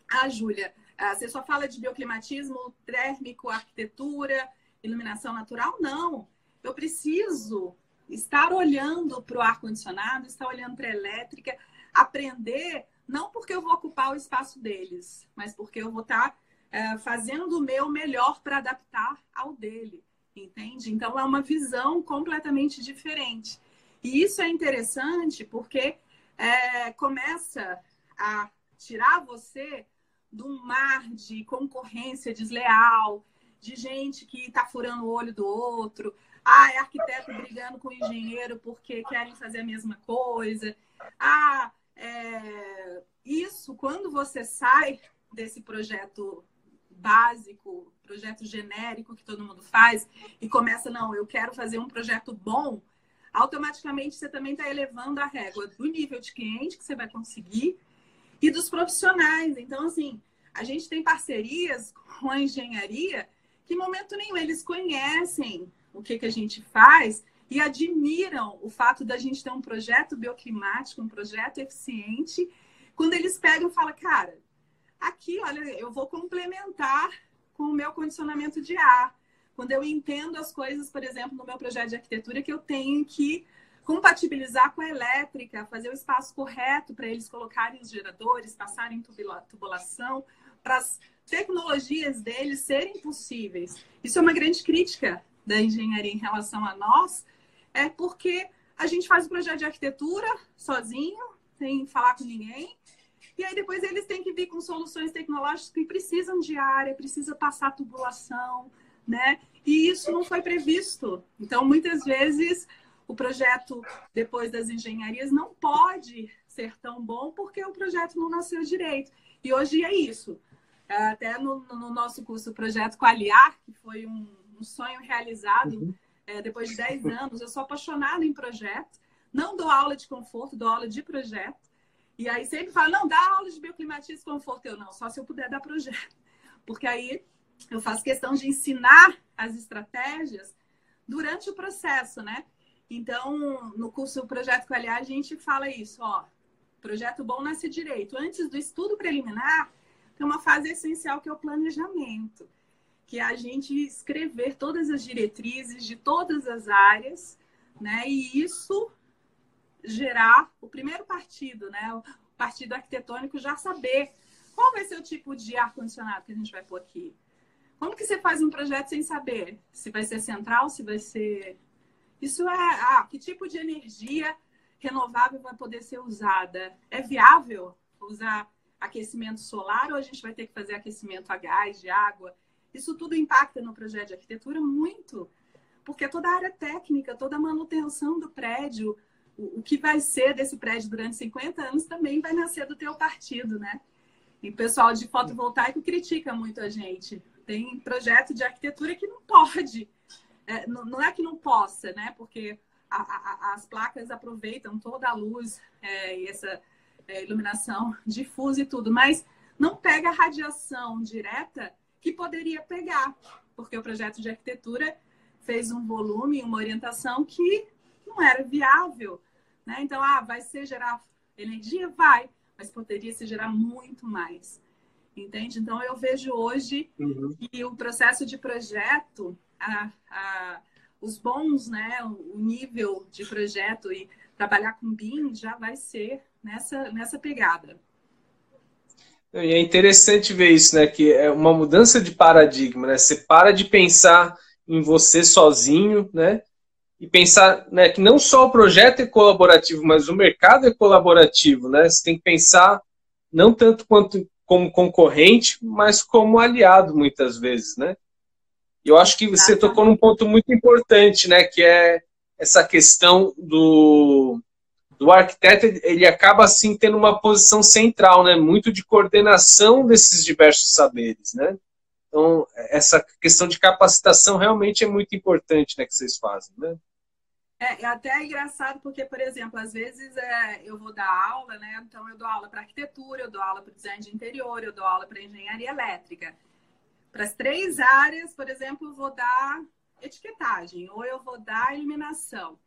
ah Júlia, ah, você só fala de bioclimatismo térmico, arquitetura, iluminação natural? Não. Eu preciso estar olhando para o ar-condicionado, estar olhando para a elétrica, aprender não porque eu vou ocupar o espaço deles, mas porque eu vou estar tá, é, fazendo o meu melhor para adaptar ao dele, entende? Então é uma visão completamente diferente. E isso é interessante porque é, começa a tirar você de um mar de concorrência desleal, de gente que está furando o olho do outro. Ah, é arquiteto brigando com engenheiro porque querem fazer a mesma coisa. Ah, é, isso, quando você sai desse projeto básico, projeto genérico que todo mundo faz, e começa, não, eu quero fazer um projeto bom, automaticamente você também está elevando a régua do nível de cliente que você vai conseguir e dos profissionais. Então, assim, a gente tem parcerias com a engenharia que, em momento nenhum, eles conhecem o que, que a gente faz e admiram o fato da gente ter um projeto bioclimático, um projeto eficiente, quando eles pegam e falam, cara, aqui, olha, eu vou complementar com o meu condicionamento de ar. Quando eu entendo as coisas, por exemplo, no meu projeto de arquitetura, que eu tenho que compatibilizar com a elétrica, fazer o espaço correto para eles colocarem os geradores, passarem tubulação, para as tecnologias deles serem possíveis. Isso é uma grande crítica da engenharia em relação a nós é porque a gente faz o projeto de arquitetura sozinho, sem falar com ninguém. E aí depois eles têm que vir com soluções tecnológicas que precisam de área, precisa passar tubulação, né? E isso não foi previsto. Então, muitas vezes, o projeto, depois das engenharias, não pode ser tão bom porque o projeto não nasceu direito. E hoje é isso. Até no, no nosso curso Projeto Qualiar, que foi um, um sonho realizado uhum. É, depois de 10 anos, eu sou apaixonada em projeto. Não dou aula de conforto, dou aula de projeto. E aí sempre fala, não, dá aula de bioclimatismo e conforto. Eu não, só se eu puder dar projeto. Porque aí eu faço questão de ensinar as estratégias durante o processo, né? Então, no curso Projeto Qualiar, a gente fala isso, ó. Projeto bom nasce direito. Antes do estudo preliminar, tem uma fase essencial que é o planejamento, que é a gente escrever todas as diretrizes de todas as áreas, né? E isso gerar o primeiro partido, né? O partido arquitetônico já saber qual vai ser o tipo de ar-condicionado que a gente vai pôr aqui. Como que você faz um projeto sem saber se vai ser central, se vai ser. Isso é. Ah, que tipo de energia renovável vai poder ser usada? É viável usar aquecimento solar ou a gente vai ter que fazer aquecimento a gás, de água? Isso tudo impacta no projeto de arquitetura muito, porque toda a área técnica, toda a manutenção do prédio, o, que vai ser desse prédio durante 50 anos também vai nascer do teu partido, né? E o pessoal de fotovoltaico critica muito a gente. Tem projeto de arquitetura que não pode. É, não, é que não possa, né? Porque a, a, as placas aproveitam toda a luz é, e essa é, iluminação difusa e tudo, mas não pega radiação direta que poderia pegar, porque o projeto de arquitetura fez um volume, uma orientação que não era viável. Né? Então, ah, vai ser gerar energia? Vai, mas poderia se gerar muito mais. Entende? Então, eu vejo hoje uhum. que o processo de projeto, a, a, os bons, né, o nível de projeto e trabalhar com BIM já vai ser nessa, nessa pegada. E é interessante ver isso, né? Que é uma mudança de paradigma, né? Você para de pensar em você sozinho, né? e pensar né, que não só o projeto é colaborativo, mas o mercado é colaborativo, né? Você tem que pensar não tanto quanto como concorrente, mas como aliado muitas vezes, né? E eu acho que você tocou num ponto muito importante, né? Que é essa questão do do arquiteto, ele acaba assim tendo uma posição central, né? Muito de coordenação desses diversos saberes, né? Então, essa questão de capacitação realmente é muito importante, né, que vocês fazem, né? É, é até engraçado porque, por exemplo, às vezes é, eu vou dar aula, né? Então eu dou aula para arquitetura, eu dou aula para design de interior, eu dou aula para engenharia elétrica. Para as três áreas, por exemplo, eu vou dar etiquetagem ou eu vou dar iluminação.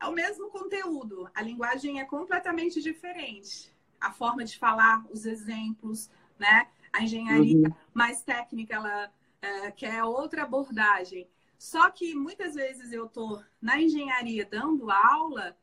É o mesmo conteúdo, a linguagem é completamente diferente. A forma de falar, os exemplos, né? A engenharia uhum. mais técnica, ela é, quer outra abordagem. Só que muitas vezes eu estou na engenharia dando aula,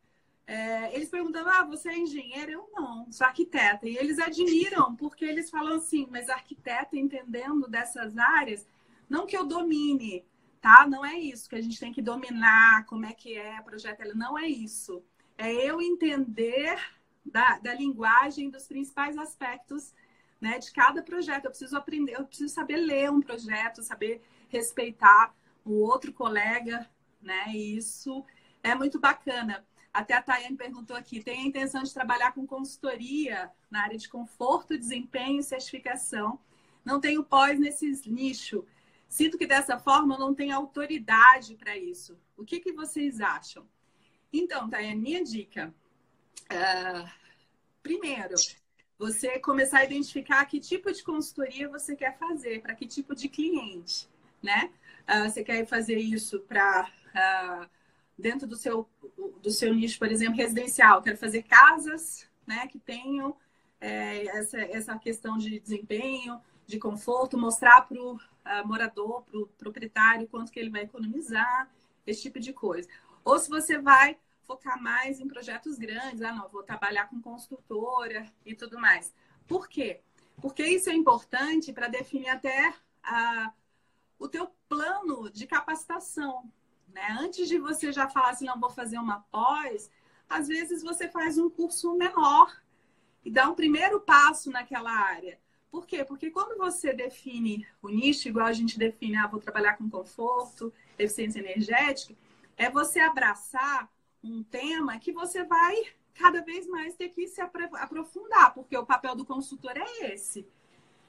é, eles perguntam: ah, você é engenheiro? Eu não, sou arquiteta. E eles admiram, porque eles falam assim, mas arquiteta entendendo dessas áreas, não que eu domine, tá? Não é isso, que a gente tem que dominar como é que é projeto. Não é isso. É eu entender da, da linguagem, dos principais aspectos né, de cada projeto. Eu preciso aprender, eu preciso saber ler um projeto, saber respeitar o outro colega, né? E isso é muito bacana. Até a Tayane perguntou aqui: tem a intenção de trabalhar com consultoria na área de conforto, desempenho e certificação. Não tenho pós nesse nicho. Sinto que dessa forma não tenho autoridade para isso. O que, que vocês acham? Então, Tayane, minha dica. Uh, primeiro, você começar a identificar que tipo de consultoria você quer fazer, para que tipo de cliente, né? Uh, você quer fazer isso para uh, ah, dentro do seu, do seu nicho, por exemplo, residencial. Quero fazer casas né, que tenham é, essa, essa questão de desempenho, de conforto, mostrar para o morador, para o proprietário, quanto que ele vai economizar, esse tipo de coisa. Ou se você vai focar mais em projetos grandes, ah, não, vou trabalhar com construtora e tudo mais. Por quê? Porque isso é importante para definir até a o teu plano de capacitação. Né? Antes de você já falar assim, não vou fazer uma pós, às vezes você faz um curso menor e dá um primeiro passo naquela área. Por quê? Porque quando você define o nicho, igual a gente define, ah, vou trabalhar com conforto, eficiência energética, é você abraçar um tema que você vai cada vez mais ter que se aprofundar, porque o papel do consultor é esse.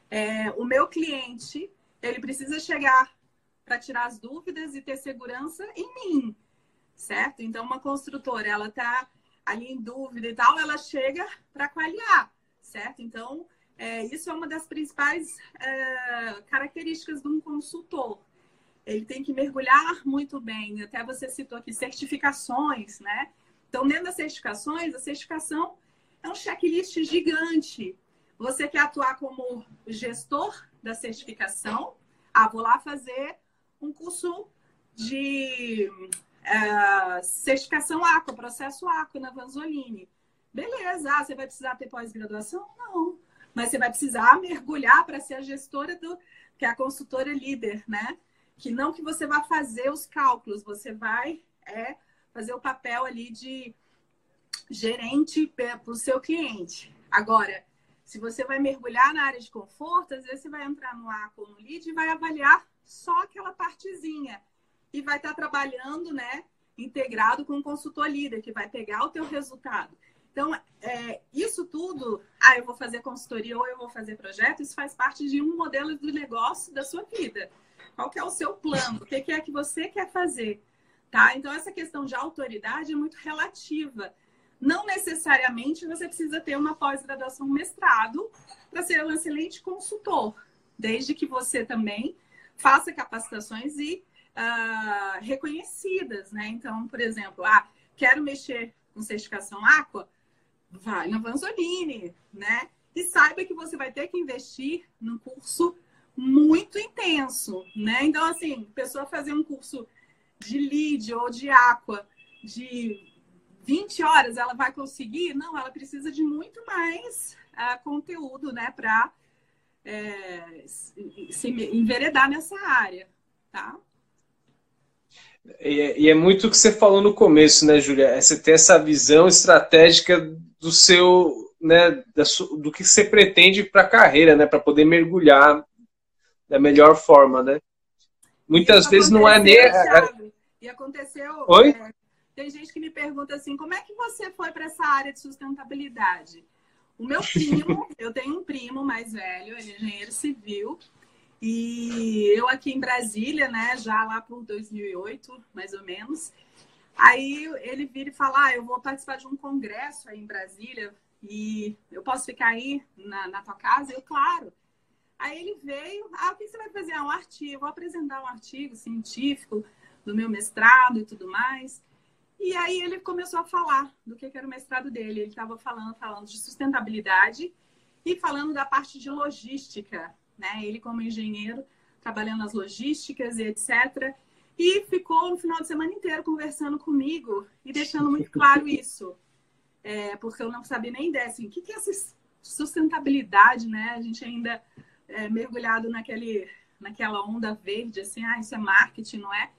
É, o meu cliente, ele precisa chegar para tirar as dúvidas e ter segurança em mim, certo? Então, uma construtora, ela está ali em dúvida e tal, ela chega para qualiar, certo? Então, é, isso é uma das principais é, características de um consultor. Ele tem que mergulhar muito bem. Até você citou aqui certificações, né? Então, dentro das certificações, a certificação é um checklist gigante. Você quer atuar como gestor da certificação? Ah, vou lá fazer um curso de uh, certificação Aqua, processo Aqua na Vanzolini. Beleza, ah, você vai precisar ter pós-graduação? Não. Mas você vai precisar mergulhar para ser a gestora do, que é a consultora líder, né? Que não que você vá fazer os cálculos, você vai é, fazer o papel ali de gerente para o seu cliente. Agora, se você vai mergulhar na área de conforto, às vezes você vai entrar no ou no LEAD e vai avaliar só aquela partezinha. E vai estar trabalhando, né, integrado com o consultor líder, que vai pegar o teu resultado. Então, é, isso tudo, ah, eu vou fazer consultoria ou eu vou fazer projeto, isso faz parte de um modelo do negócio da sua vida. Qual que é o seu plano? O que é que você quer fazer? Tá? Então, essa questão de autoridade é muito relativa. Não necessariamente você precisa ter uma pós-graduação, um mestrado, para ser um excelente consultor, desde que você também faça capacitações e uh, reconhecidas, né? Então, por exemplo, ah, quero mexer com certificação Aqua, vai na Vanzolini, né? E saiba que você vai ter que investir num curso muito intenso, né? Então, assim, pessoa fazer um curso de lead ou de aqua de 20 horas, ela vai conseguir? Não, ela precisa de muito mais uh, conteúdo, né, para é, se enveredar nessa área, tá? E é, e é muito o que você falou no começo, né, Júlia? É você ter essa visão estratégica do seu, né, do que você pretende para a carreira, né, para poder mergulhar da melhor forma, né? Muitas vezes não é nem. Thiago, e aconteceu. Oi? É, tem gente que me pergunta assim: como é que você foi para essa área de sustentabilidade? O meu primo, eu tenho um primo mais velho, ele é engenheiro civil, e eu aqui em Brasília, né, já lá por 2008, mais ou menos. Aí ele vira e fala: ah, eu vou participar de um congresso aí em Brasília e eu posso ficar aí na, na tua casa? Eu, claro. Aí ele veio: ah, o que você vai fazer? Ah, um artigo, vou apresentar um artigo científico do meu mestrado e tudo mais. E aí ele começou a falar do que era o mestrado dele. Ele estava falando, falando de sustentabilidade e falando da parte de logística, né? Ele como engenheiro trabalhando nas logísticas e etc. E ficou no final de semana inteiro conversando comigo e deixando muito claro isso. É, porque eu não sabia nem ideia, assim, o que, que é essa sustentabilidade, né? A gente ainda é, mergulhado naquele, naquela onda verde, assim, ah, isso é marketing, não é?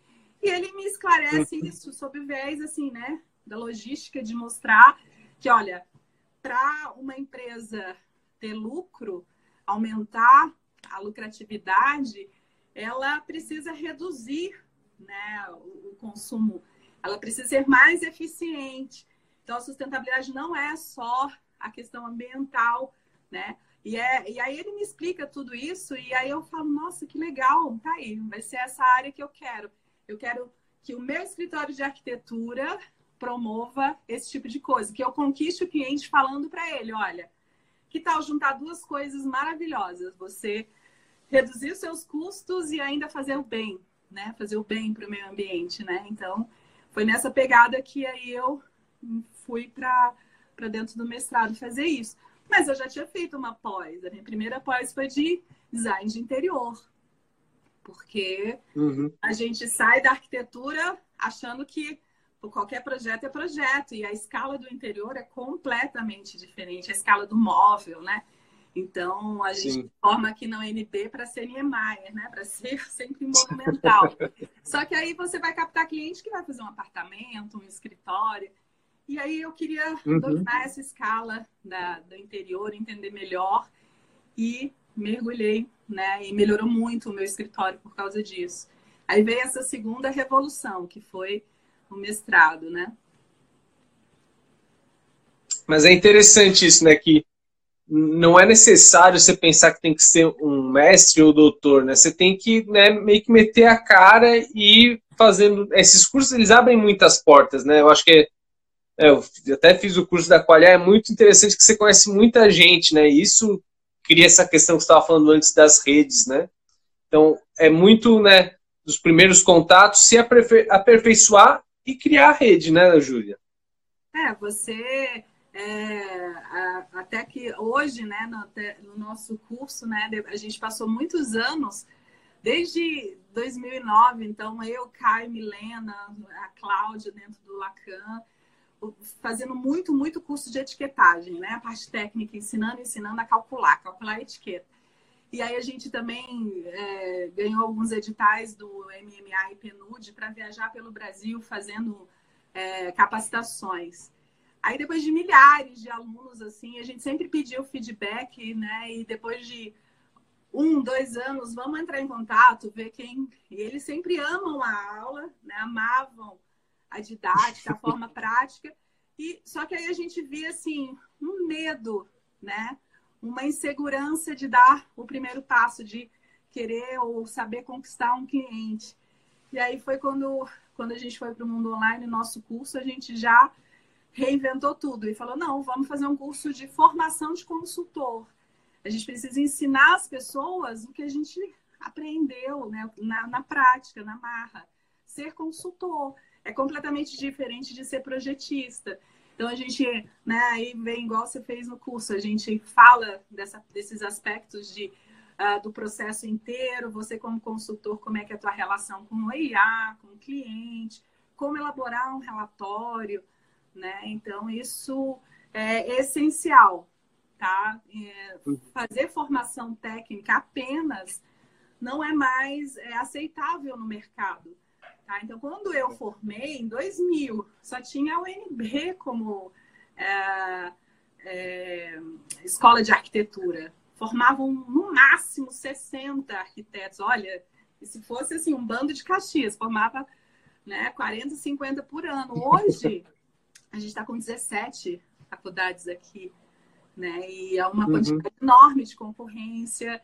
E ele me esclarece uhum. isso sob o viés, assim, né, da logística, de mostrar que, olha, para uma empresa ter lucro, aumentar a lucratividade, ela precisa reduzir né, o, consumo, ela precisa ser mais eficiente. Então, a sustentabilidade não é só a questão ambiental, né? E, é, e aí ele me explica tudo isso, e aí eu falo, nossa, que legal, tá aí, vai ser essa área que eu quero. Eu quero que o meu escritório de arquitetura promova esse tipo de coisa, que eu conquiste o cliente falando para ele, olha, que tal juntar duas coisas maravilhosas? Você reduzir os seus custos e ainda fazer o bem, né? Fazer o bem para o meio ambiente, né? Então, foi nessa pegada que aí eu fui para dentro do mestrado fazer isso. Mas eu já tinha feito uma pós. A minha primeira pós foi de design de interior porque uhum. a gente sai da arquitetura achando que qualquer projeto é projeto e a escala do interior é completamente diferente, a escala do móvel, né? Então, a gente Sim. forma aqui na UNB para ser Niemeyer, né? Para ser sempre monumental. Só que aí você vai captar cliente que vai fazer um apartamento, um escritório. E aí eu queria uhum. dominar essa escala da, do interior, entender melhor. E mergulhei, né? E melhorou muito o meu escritório por causa disso. Aí veio essa segunda revolução, que foi o mestrado, né? Mas é interessante isso, né? Que não é necessário você pensar que tem que ser um mestre ou doutor, né? Você tem que né, meio que meter a cara e fazendo esses cursos eles abrem muitas portas, né? Eu acho que é, eu até fiz o curso da Qualia, é muito interessante que você conhece muita gente, né? E isso cria essa questão que você estava falando antes das redes, né? Então é muito, né? Dos primeiros contatos se aperfeiçoar e criar a rede, né, Júlia? É, você é, até que hoje, né, no, no, nosso curso, né, a gente passou muitos anos, desde 2009, então eu, Caio, Milena, a Cláudia dentro do Lacan, fazendo muito, muito curso de etiquetagem, né, a parte técnica, ensinando, ensinando a calcular, calcular a etiqueta. E aí a gente também é, ganhou alguns editais do MMA e PNUD para viajar pelo Brasil fazendo é, capacitações. Aí depois de milhares de alunos, assim, a gente sempre pediu feedback, né? E depois de um, dois anos, vamos entrar em contato, ver quem. E eles sempre amam a aula, né? Amavam a didática, a forma prática. E só que aí a gente via assim um medo, né? Uma insegurança de dar o primeiro passo, de querer ou saber conquistar um cliente. E aí foi quando, quando a gente foi para o mundo online, nosso curso, a gente já reinventou tudo e falou: não, vamos fazer um curso de formação de consultor. A gente precisa ensinar as pessoas o que a gente aprendeu né, na, na prática, na marra. Ser consultor é completamente diferente de ser projetista. Então a gente, né, aí vem igual você fez no curso, a gente fala dessa, desses aspectos de, uh, do processo inteiro, você como consultor, como é que é a tua relação com o IA, com o cliente, como elaborar um relatório, né? Então, isso é essencial, tá? É, fazer formação técnica apenas não é mais é, aceitável no mercado. Tá? Então, quando eu formei, em 2000, só tinha a UNB como é, é, escola de arquitetura. Formavam, no máximo, 60 arquitetos. Olha, se fosse assim, um bando de Caxias, formava né, 40, 50 por ano. Hoje, a gente está com 17 faculdades aqui, né? E é uma uhum. quantidade enorme de concorrência.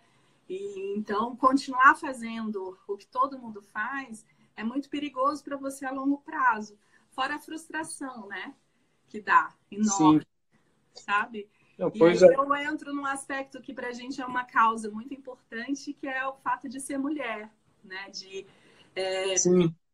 E então continuar fazendo o que todo mundo faz é muito perigoso para você a longo prazo. Fora a frustração, né? Que dá enorme, Sim. sabe? Não, e aí é. eu entro num aspecto que para a gente é uma causa muito importante, que é o fato de ser mulher, né? De é.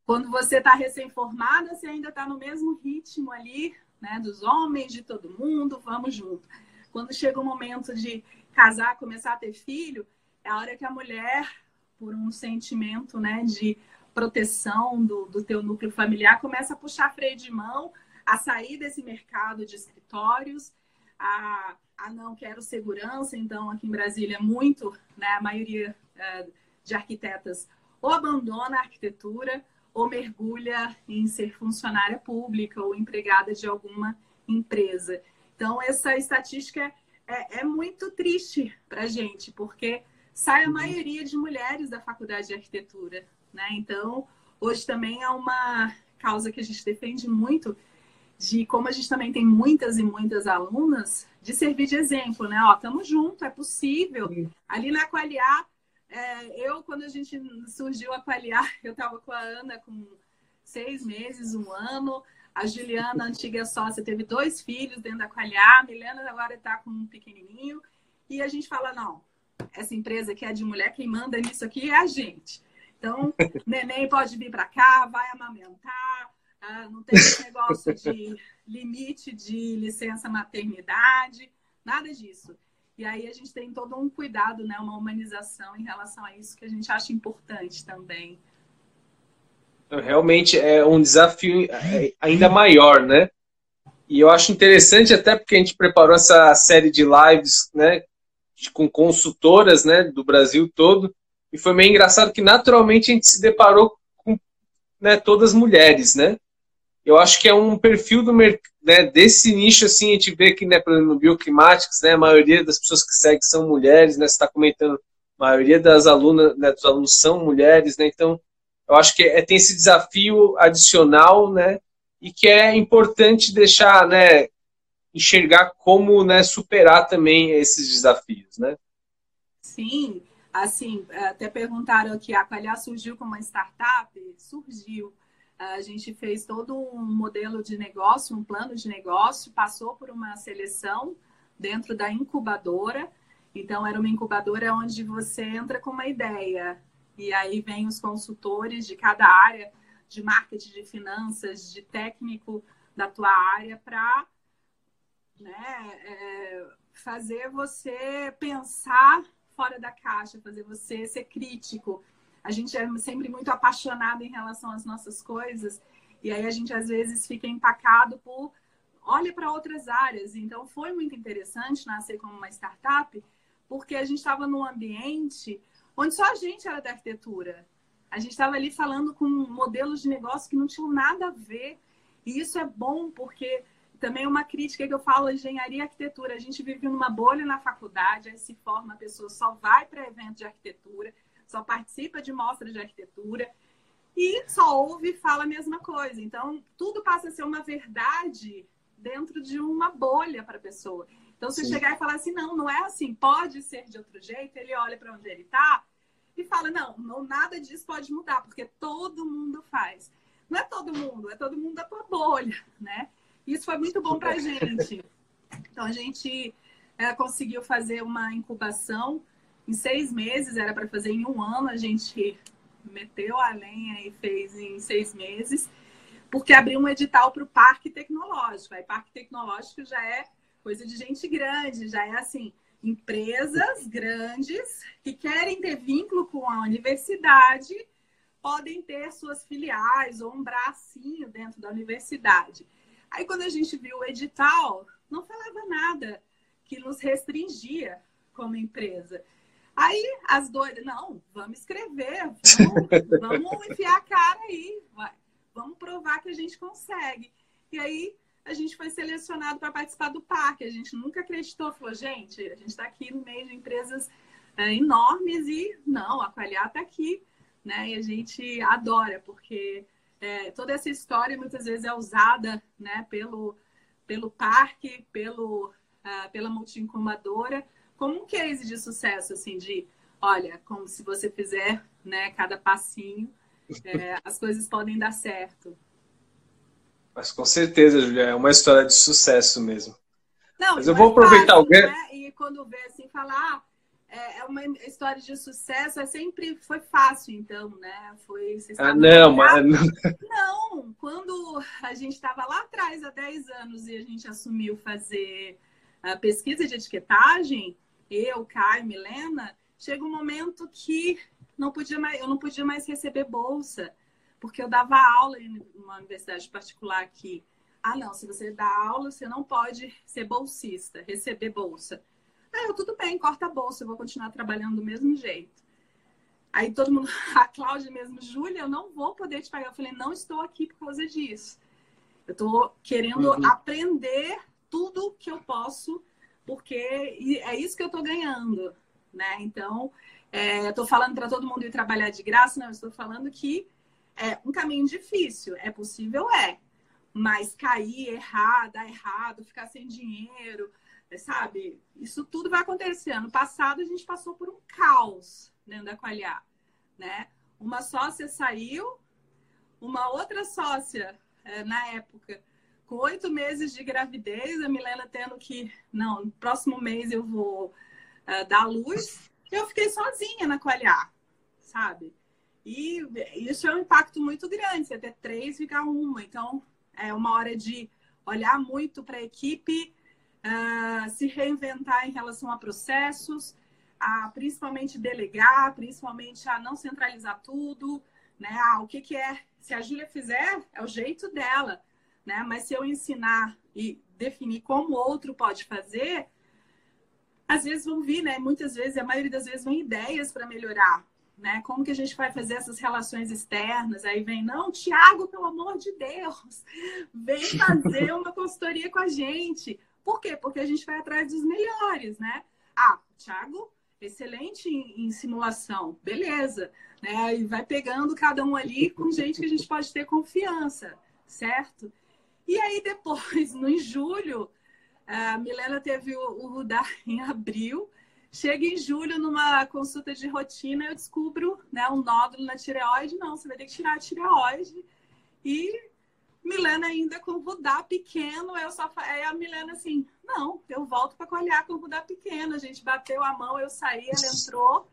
Quando você está recém-formada, você ainda está no mesmo ritmo ali, né? Dos homens, de todo mundo, vamos junto. Quando chega o momento de casar, começar a ter filho, é a hora que a mulher, por um sentimento, né, de proteção do, do teu núcleo familiar, começa a puxar freio de mão, a sair desse mercado de escritórios, a, a não quero segurança. Então, aqui em Brasília, muito, né, a maioria uh, de arquitetas ou abandona a arquitetura ou mergulha em ser funcionária pública ou empregada de alguma empresa. Então, essa estatística é, é muito triste para a gente, porque sai a maioria de mulheres da faculdade de arquitetura. Né? Então, hoje também é uma causa que a gente defende muito, de como a gente também tem muitas e muitas alunas, de servir de exemplo, né? Ó, estamos juntos, é possível. Ali na Qualiar, é, eu, quando a gente surgiu a Qualiar, eu estava com a Ana com seis meses, um ano. A Juliana, antiga sócia, teve dois filhos dentro da Qualiar. A Milena agora está com um pequenininho. E a gente fala, não, essa empresa que é de mulher, quem manda nisso aqui é a gente. Então, neném pode vir para cá, vai amamentar. Ah, não tem esse negócio de limite de licença maternidade, nada disso. E aí a gente tem todo um cuidado, né, uma humanização em relação a isso que a gente acha importante também. Realmente é um desafio é, ainda maior, né? E eu acho interessante até porque a gente preparou essa série de lives, né, com consultoras né, do Brasil todo, e foi meio engraçado que naturalmente a gente se deparou com né, todas mulheres, né? Eu acho que é um perfil do né, desse nicho, assim, a gente vê que né, no Bioclimatics, né, a maioria das pessoas que seguem são mulheres, né? Você está comentando, a maioria das alunas, né, dos alunos são mulheres, né? Então, eu acho que é, tem esse desafio adicional, né? E que é importante deixar, né, enxergar como né, superar também esses desafios, né? Sim, assim, até perguntaram aqui, a Qualhar surgiu como uma startup? Surgiu. A gente fez todo um modelo de negócio, um plano de negócio, passou por uma seleção dentro da incubadora. Então, era uma incubadora onde você entra com uma ideia, e aí vem os consultores de cada área, de marketing, de finanças, de técnico da tua área, para né, é, fazer você pensar fora da caixa, fazer você ser crítico. A gente é sempre muito apaixonado em relação às nossas coisas, e aí a gente às vezes fica empacado por olha para outras áreas. Então foi muito interessante nascer como uma startup, porque a gente estava num ambiente onde só a gente era da arquitetura. A gente estava ali falando com modelos de negócio que não tinham nada a ver. E isso é bom porque também uma crítica que eu falo, engenharia e arquitetura. A gente vive numa bolha na faculdade, aí se forma, a pessoa só vai para eventos de arquitetura, só participa de mostras de arquitetura e só ouve e fala a mesma coisa. Então, tudo passa a ser uma verdade dentro de uma bolha para a pessoa. Então, se chegar e falar assim, não, não é assim, pode ser de outro jeito, ele olha para onde ele está e fala, não, não, nada disso pode mudar, porque todo mundo faz. Não é todo mundo, é todo mundo da tua bolha, né? Isso foi muito bom para a gente. Então, a gente é, conseguiu fazer uma incubação em seis meses, era para fazer em um ano, a gente meteu a lenha e fez em seis meses, porque abriu um edital para o parque tecnológico. Aí, parque tecnológico já é coisa de gente grande, já é assim, empresas grandes que querem ter vínculo com a universidade podem ter suas filiais ou um bracinho dentro da universidade. Aí quando a gente viu o edital, não falava nada que nos restringia como empresa. Aí as doidas, não, vamos escrever, vamos, vamos enfiar a cara aí, vai, vamos provar que a gente consegue. E aí a gente foi selecionado para participar do parque. A gente nunca acreditou, falou, gente, a gente está aqui no meio de empresas é, enormes e não, a Qualiar está aqui, né? E a gente adora, porque é, toda essa história muitas vezes é usada né, pelo, pelo parque, pelo, uh, pela multiincumadora, como um case de sucesso, assim, de olha, como se você fizer né, cada passinho, é, as coisas podem dar certo. Mas com certeza, Julia, é uma história de sucesso mesmo. Não, Mas eu vou aproveitar fácil, o né? E quando vê assim, falar, ah, é, é uma história de sucesso, é sempre foi fácil, então, né? Foi. Ah, não, mas. Não, quando a gente estava lá atrás, há 10 anos, e a gente assumiu fazer a pesquisa de etiquetagem, eu, Caio, Milena, chega um momento que não podia mais, eu não podia mais receber bolsa, porque eu dava aula em uma universidade particular aqui. Ah, não, se você dá aula, você não pode ser bolsista, receber bolsa. Aí eu, tudo bem, corta a bolsa, eu vou continuar trabalhando do mesmo jeito. Aí todo mundo, a Cláudia mesmo, Júlia, eu não vou poder te pagar. Eu falei, não estou aqui por causa disso. Eu estou querendo uhum. aprender tudo que eu posso, porque é isso que eu estou ganhando, né? Então, é, eu estou falando para todo mundo ir trabalhar de graça, não, eu estou falando que é um caminho difícil. É possível, é. Mas cair, errar, dar errado, ficar sem dinheiro, sabe? Isso tudo vai acontecer. Ano passado a gente passou por um caos dentro da Qualiar, né? Uma sócia saiu, uma outra sócia, é, na época, com oito meses de gravidez, a Milena tendo que, não, no próximo mês eu vou uh, dar luz, eu fiquei sozinha na Qualiar, sabe? E isso é um impacto muito grande, ter três, ficar uma. Então, é uma hora de olhar muito para a equipe, uh, se reinventar em relação a processos, a principalmente delegar, principalmente a não centralizar tudo, né? Ah, o que, que é? Se a Júlia fizer, é o jeito dela, né? Mas se eu ensinar e definir como o outro pode fazer, às vezes vão vir, né? Muitas vezes, a maioria das vezes, vem ideias para melhorar. Né? Como que a gente vai fazer essas relações externas? Aí vem, não, Tiago, pelo amor de Deus, vem fazer uma consultoria com a gente. Por quê? Porque a gente vai atrás dos melhores, né? Ah, Tiago, excelente em, em, simulação, beleza. Né? E vai pegando cada um ali com gente que a gente pode ter confiança, certo? E aí depois, no em julho, a Milena teve o, o em abril. Chega em julho, numa consulta de rotina, eu descubro né, um nódulo na tireoide. Não, você vai ter que tirar a tireoide. E Milena ainda com Rudá pequeno, eu só aí a Milena assim, não, eu volto para colhar com o Rudá pequeno. A gente bateu a mão, eu saí, ela entrou.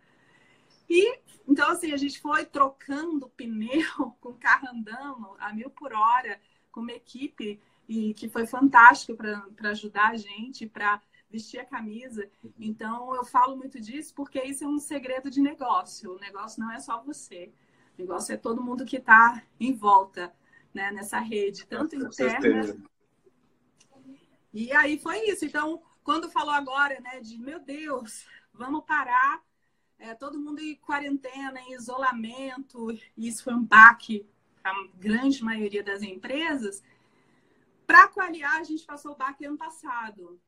E então assim, a gente foi trocando pneu com o carro andando a mil por hora, com uma equipe e que foi fantástico para ajudar a gente, para vestir a camisa. Uhum. Então, eu falo muito disso porque isso é um segredo de negócio. O negócio não é só você. O negócio é todo mundo que está em volta né, nessa rede, tanto Com interna. Certeza. E aí foi isso. Então, quando falou agora, né, de meu Deus, vamos parar, é, todo mundo em quarentena, em isolamento, e isso foi um baque a grande maioria das empresas. Para Qualiar, a gente passou o baque ano passado.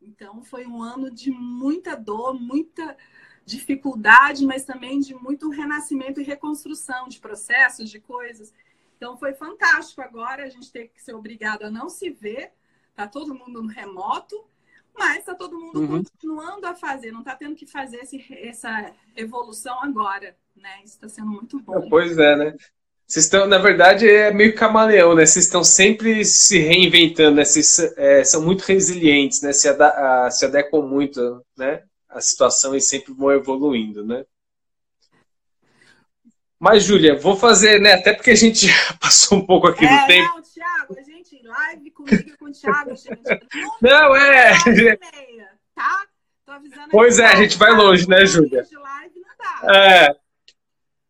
Então, foi um ano de muita dor, muita dificuldade, mas também de muito renascimento e reconstrução de processos, de coisas. Então, foi fantástico agora a gente ter que ser obrigado a não se ver, tá todo mundo no remoto, mas está todo mundo uhum. continuando a fazer, não está tendo que fazer esse, essa evolução agora, né? Isso está sendo muito bom. Pois é, né? Vocês estão, na verdade, é meio camaleão, né? Vocês estão sempre se reinventando, né? Vocês é, são muito resilientes, né? Se, a, se adequam muito, né? A situação e sempre vão evoluindo, né? Mas, Júlia, vou fazer, né? Até porque a gente passou um pouco aqui é, do tempo. Não, Thiago, a gente live comigo e com o Thiago, gente. Não, é. Meia, tá? Tô avisando pois é, a gente vai longe, né, Júlia? É.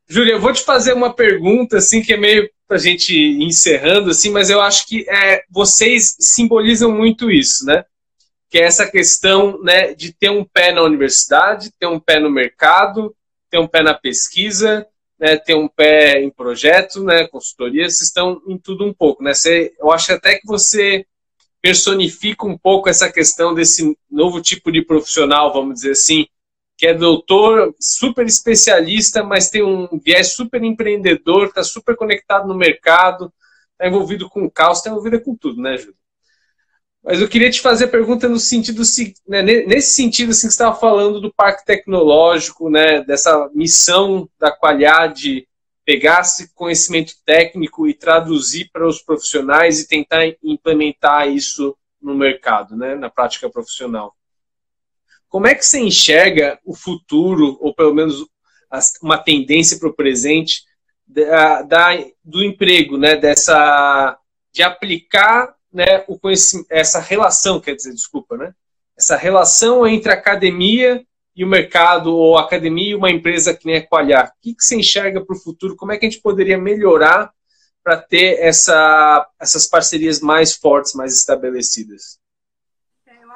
Júlia, eu vou te fazer uma pergunta, assim, que é meio para a gente encerrando, assim, mas eu acho que é, vocês simbolizam muito isso, né? Que é essa questão né, de ter um pé na universidade, ter um pé no mercado, ter um pé na pesquisa, né, ter um pé em projeto, né, consultoria, vocês estão em tudo um pouco, né? Você, eu acho até que você personifica um pouco essa questão desse novo tipo de profissional, vamos dizer assim, que é doutor, super especialista, mas tem um viés super empreendedor, está super conectado no mercado, está envolvido com o caos, está envolvido com tudo, né, Júlio? Mas eu queria te fazer a pergunta no sentido, né, nesse sentido assim, que você estava falando do parque tecnológico, né, dessa missão da qualidade, pegar esse conhecimento técnico e traduzir para os profissionais e tentar implementar isso no mercado, né, na prática profissional. Como é que você enxerga o futuro, ou pelo menos uma tendência para o presente, da, da, do emprego, né? Dessa, de aplicar né, o essa relação, quer dizer, desculpa, né? Essa relação entre academia e o mercado, ou academia e uma empresa que nem a Qualhar. O que, que você enxerga para o futuro? Como é que a gente poderia melhorar para ter essa, essas parcerias mais fortes, mais estabelecidas?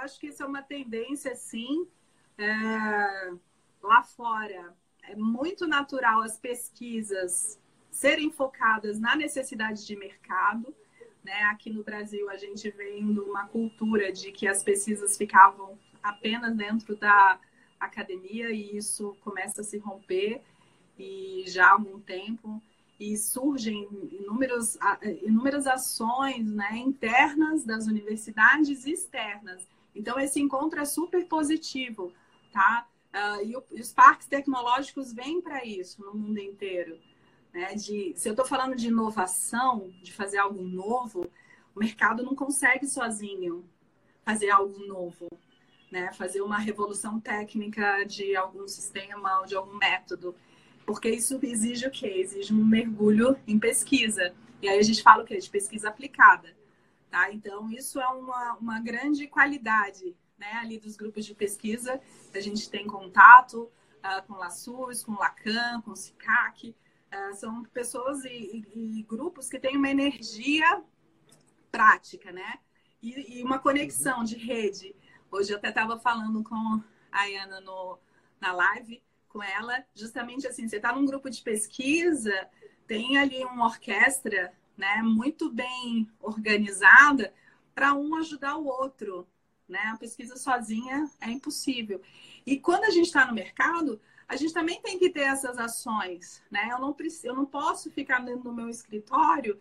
Acho que isso é uma tendência, sim, é, lá fora. É muito natural as pesquisas serem focadas na necessidade de mercado. Né? Aqui no Brasil, a gente vem de uma cultura de que as pesquisas ficavam apenas dentro da academia e isso começa a se romper e já há algum tempo e surgem inúmeros, inúmeras ações né, internas das universidades e externas. Então, esse encontro é super positivo, tá? Uh, e, o, e, os parques tecnológicos vêm para isso no mundo inteiro. Né? De, se eu estou falando de inovação, de fazer algo novo, o mercado não consegue sozinho fazer algo novo, né? fazer uma revolução técnica de algum sistema ou de algum método. Porque isso exige o quê? Exige um mergulho em pesquisa. E aí a gente fala o quê? De pesquisa aplicada. Tá? Então, isso é uma, uma grande qualidade né, ali dos grupos de pesquisa. A gente tem contato uh, com LaSUS, com Lacan, com SICAC. Uh, são pessoas e, e, e, grupos que têm uma energia prática, né? E, e uma conexão de rede. Hoje eu até estava falando com a Ana no, na live com ela, justamente assim, você está num grupo de pesquisa, tem ali uma orquestra, né, muito bem organizada para um ajudar o outro, né? A pesquisa sozinha é impossível. E quando a gente está no mercado, a gente também tem que ter essas ações, né? Eu não preciso, eu não posso ficar dentro do meu escritório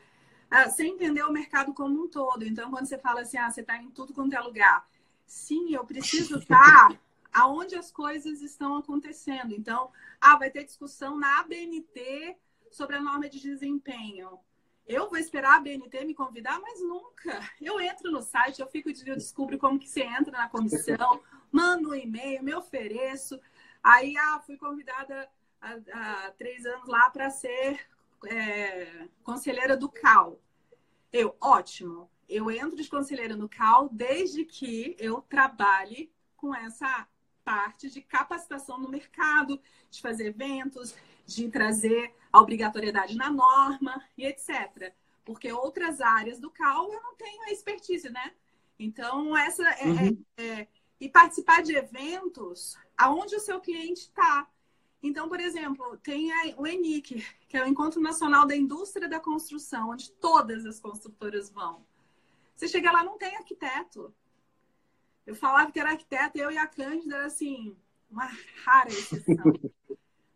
uh, sem entender o mercado como um todo. Então, quando você fala assim, ah, você está em tudo quanto é lugar, sim, eu preciso estar aonde as coisas estão acontecendo. Então, ah, vai ter discussão na ABNT sobre a norma de desempenho. Eu vou esperar a BNT me convidar, mas nunca. Eu entro no site, eu fico eu descubro como que você entra na comissão, mando um e-mail, me ofereço. Aí, ah, fui convidada há, há três anos lá para ser é, conselheira do CAL. Eu, ótimo. Eu entro de conselheira no CAL desde que eu trabalhe com essa parte de capacitação no mercado, de fazer eventos, de trazer a obrigatoriedade na norma e etc. Porque outras áreas do CAL eu não tenho a expertise, né? Então, essa é, uhum. é, é, e participar de eventos aonde o seu cliente está. Então, por exemplo, tem o ENIC, que é o Encontro Nacional da Indústria da Construção, onde todas as construtoras vão. Você chega lá, não tem arquiteto. Eu falava que era arquiteto, eu e a Cândida era assim, uma rara exceção.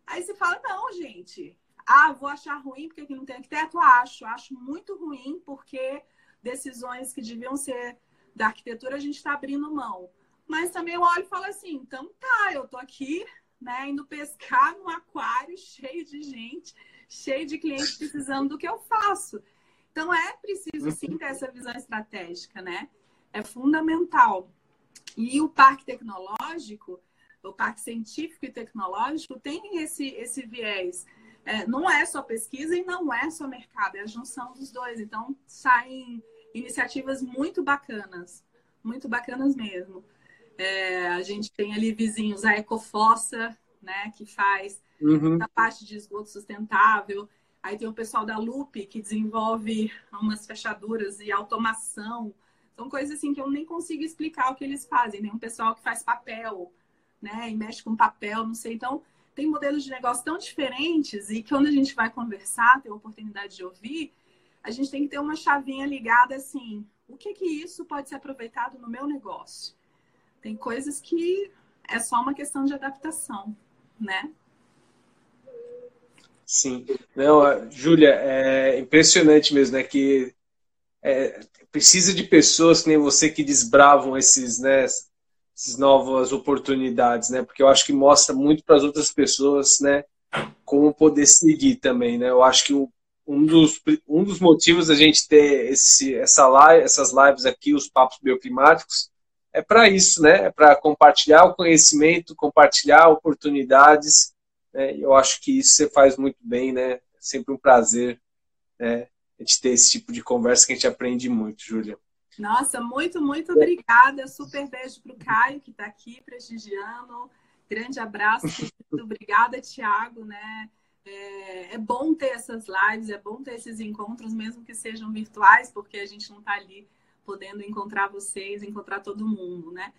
Aí você fala, não, gente. Ah, vou achar ruim porque aqui não tem arquiteto? Acho. Acho muito ruim porque decisões que deviam ser da arquitetura a gente está abrindo mão. Mas também eu olho e falo assim, então tá, eu tô aqui, né, indo pescar num aquário cheio de gente, cheio de clientes precisando do que eu faço. Então é preciso sim ter essa visão estratégica, né? É fundamental. E o parque tecnológico, o parque científico e tecnológico tem esse, esse viés. É, não é só pesquisa e não é só mercado, é a junção dos dois. Então, saem iniciativas muito bacanas, muito bacanas mesmo. É, a gente tem ali vizinhos, a Ecofossa, né, que faz uhum. a parte de esgoto sustentável. Aí tem o pessoal da Lupe, que desenvolve umas fechaduras e automação. São coisas assim que eu nem consigo explicar o que eles fazem. Tem um pessoal que faz papel, né? E mexe com papel, não sei. Então, tem modelos de negócio tão diferentes e que quando a gente vai conversar, ter a oportunidade de ouvir, a gente tem que ter uma chavinha ligada assim, o que que isso pode ser aproveitado no meu negócio? Tem coisas que é só uma questão de adaptação, né? Sim. Não, Júlia, é impressionante mesmo, né? Que é, precisa de pessoas que nem você que desbravam esses, né, essas novas oportunidades, né? Porque eu acho que mostra muito para as outras pessoas, né? Como poder seguir também, né? Eu acho que um dos, um dos motivos da gente ter esse, essa live, essas lives aqui, os papos bioclimáticos, é para isso, né? É para compartilhar o conhecimento, compartilhar oportunidades. Né? Eu acho que isso você faz muito bem, né? É sempre um prazer, né? A gente ter esse tipo de conversa que a gente aprende muito, Júlia. Nossa, muito, muito obrigada. Super beijo para o Caio, que está aqui prestigiando. Grande abraço. obrigada, Tiago, né? É, é, bom ter essas lives, é bom ter esses encontros, mesmo que sejam virtuais, porque a gente não está ali podendo encontrar vocês, encontrar todo mundo, né?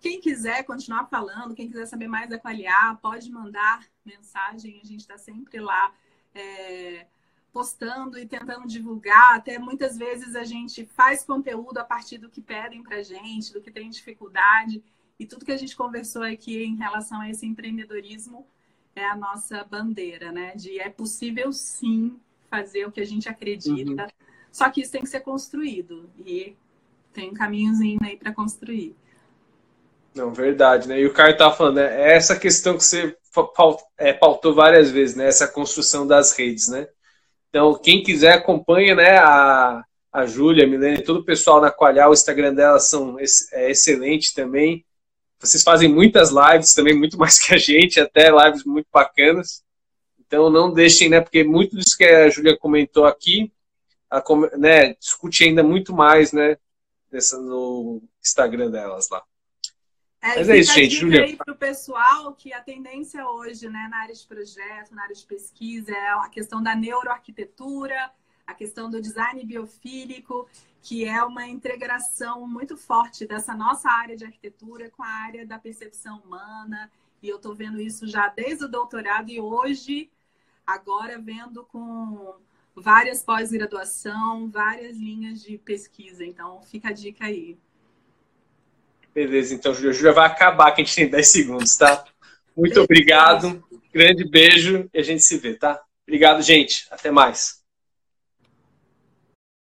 Quem quiser continuar falando, quem quiser saber mais da Qualiar, pode mandar mensagem, a gente está sempre lá. É, postando e tentando divulgar. Até muitas vezes a gente faz conteúdo a partir do que pedem para gente, do que tem dificuldade. E tudo que a gente conversou aqui em relação a esse empreendedorismo é a nossa bandeira, né? De é possível sim fazer o que a gente acredita, uhum. só que isso tem que ser construído. E tem um caminhozinho aí para construir. Não, verdade, né? E o Caio tá falando, né? É essa questão que você é, pautou várias vezes, né? Essa construção das redes, né? Então, quem quiser, acompanha né, a, a Júlia, a Milene, todo o pessoal na Qualhar, o Instagram dela são, é excelente também. Vocês fazem muitas lives também, muito mais que a gente, até lives muito bacanas. Então, não deixem, né, porque muito disso que a Júlia comentou aqui, a, né, discute ainda muito mais né, nessa, no Instagram delas lá. É, Mas é isso, gente. Julia. para o pessoal que a tendência hoje, né, na área de projeto, na área de pesquisa, é a questão da neuroarquitetura, a questão do design biofílico, que é uma integração muito forte dessa nossa área de arquitetura com a área da percepção humana. E eu estou vendo isso já desde o doutorado e hoje, agora vendo com várias pós-graduação, várias linhas de pesquisa. Então, fica a dica aí. Beleza, então, Júlia. Júlia vai acabar, que a gente tem 10 segundos, tá? Muito obrigado. Grande beijo e a gente se vê, tá? Obrigado, gente. Até mais.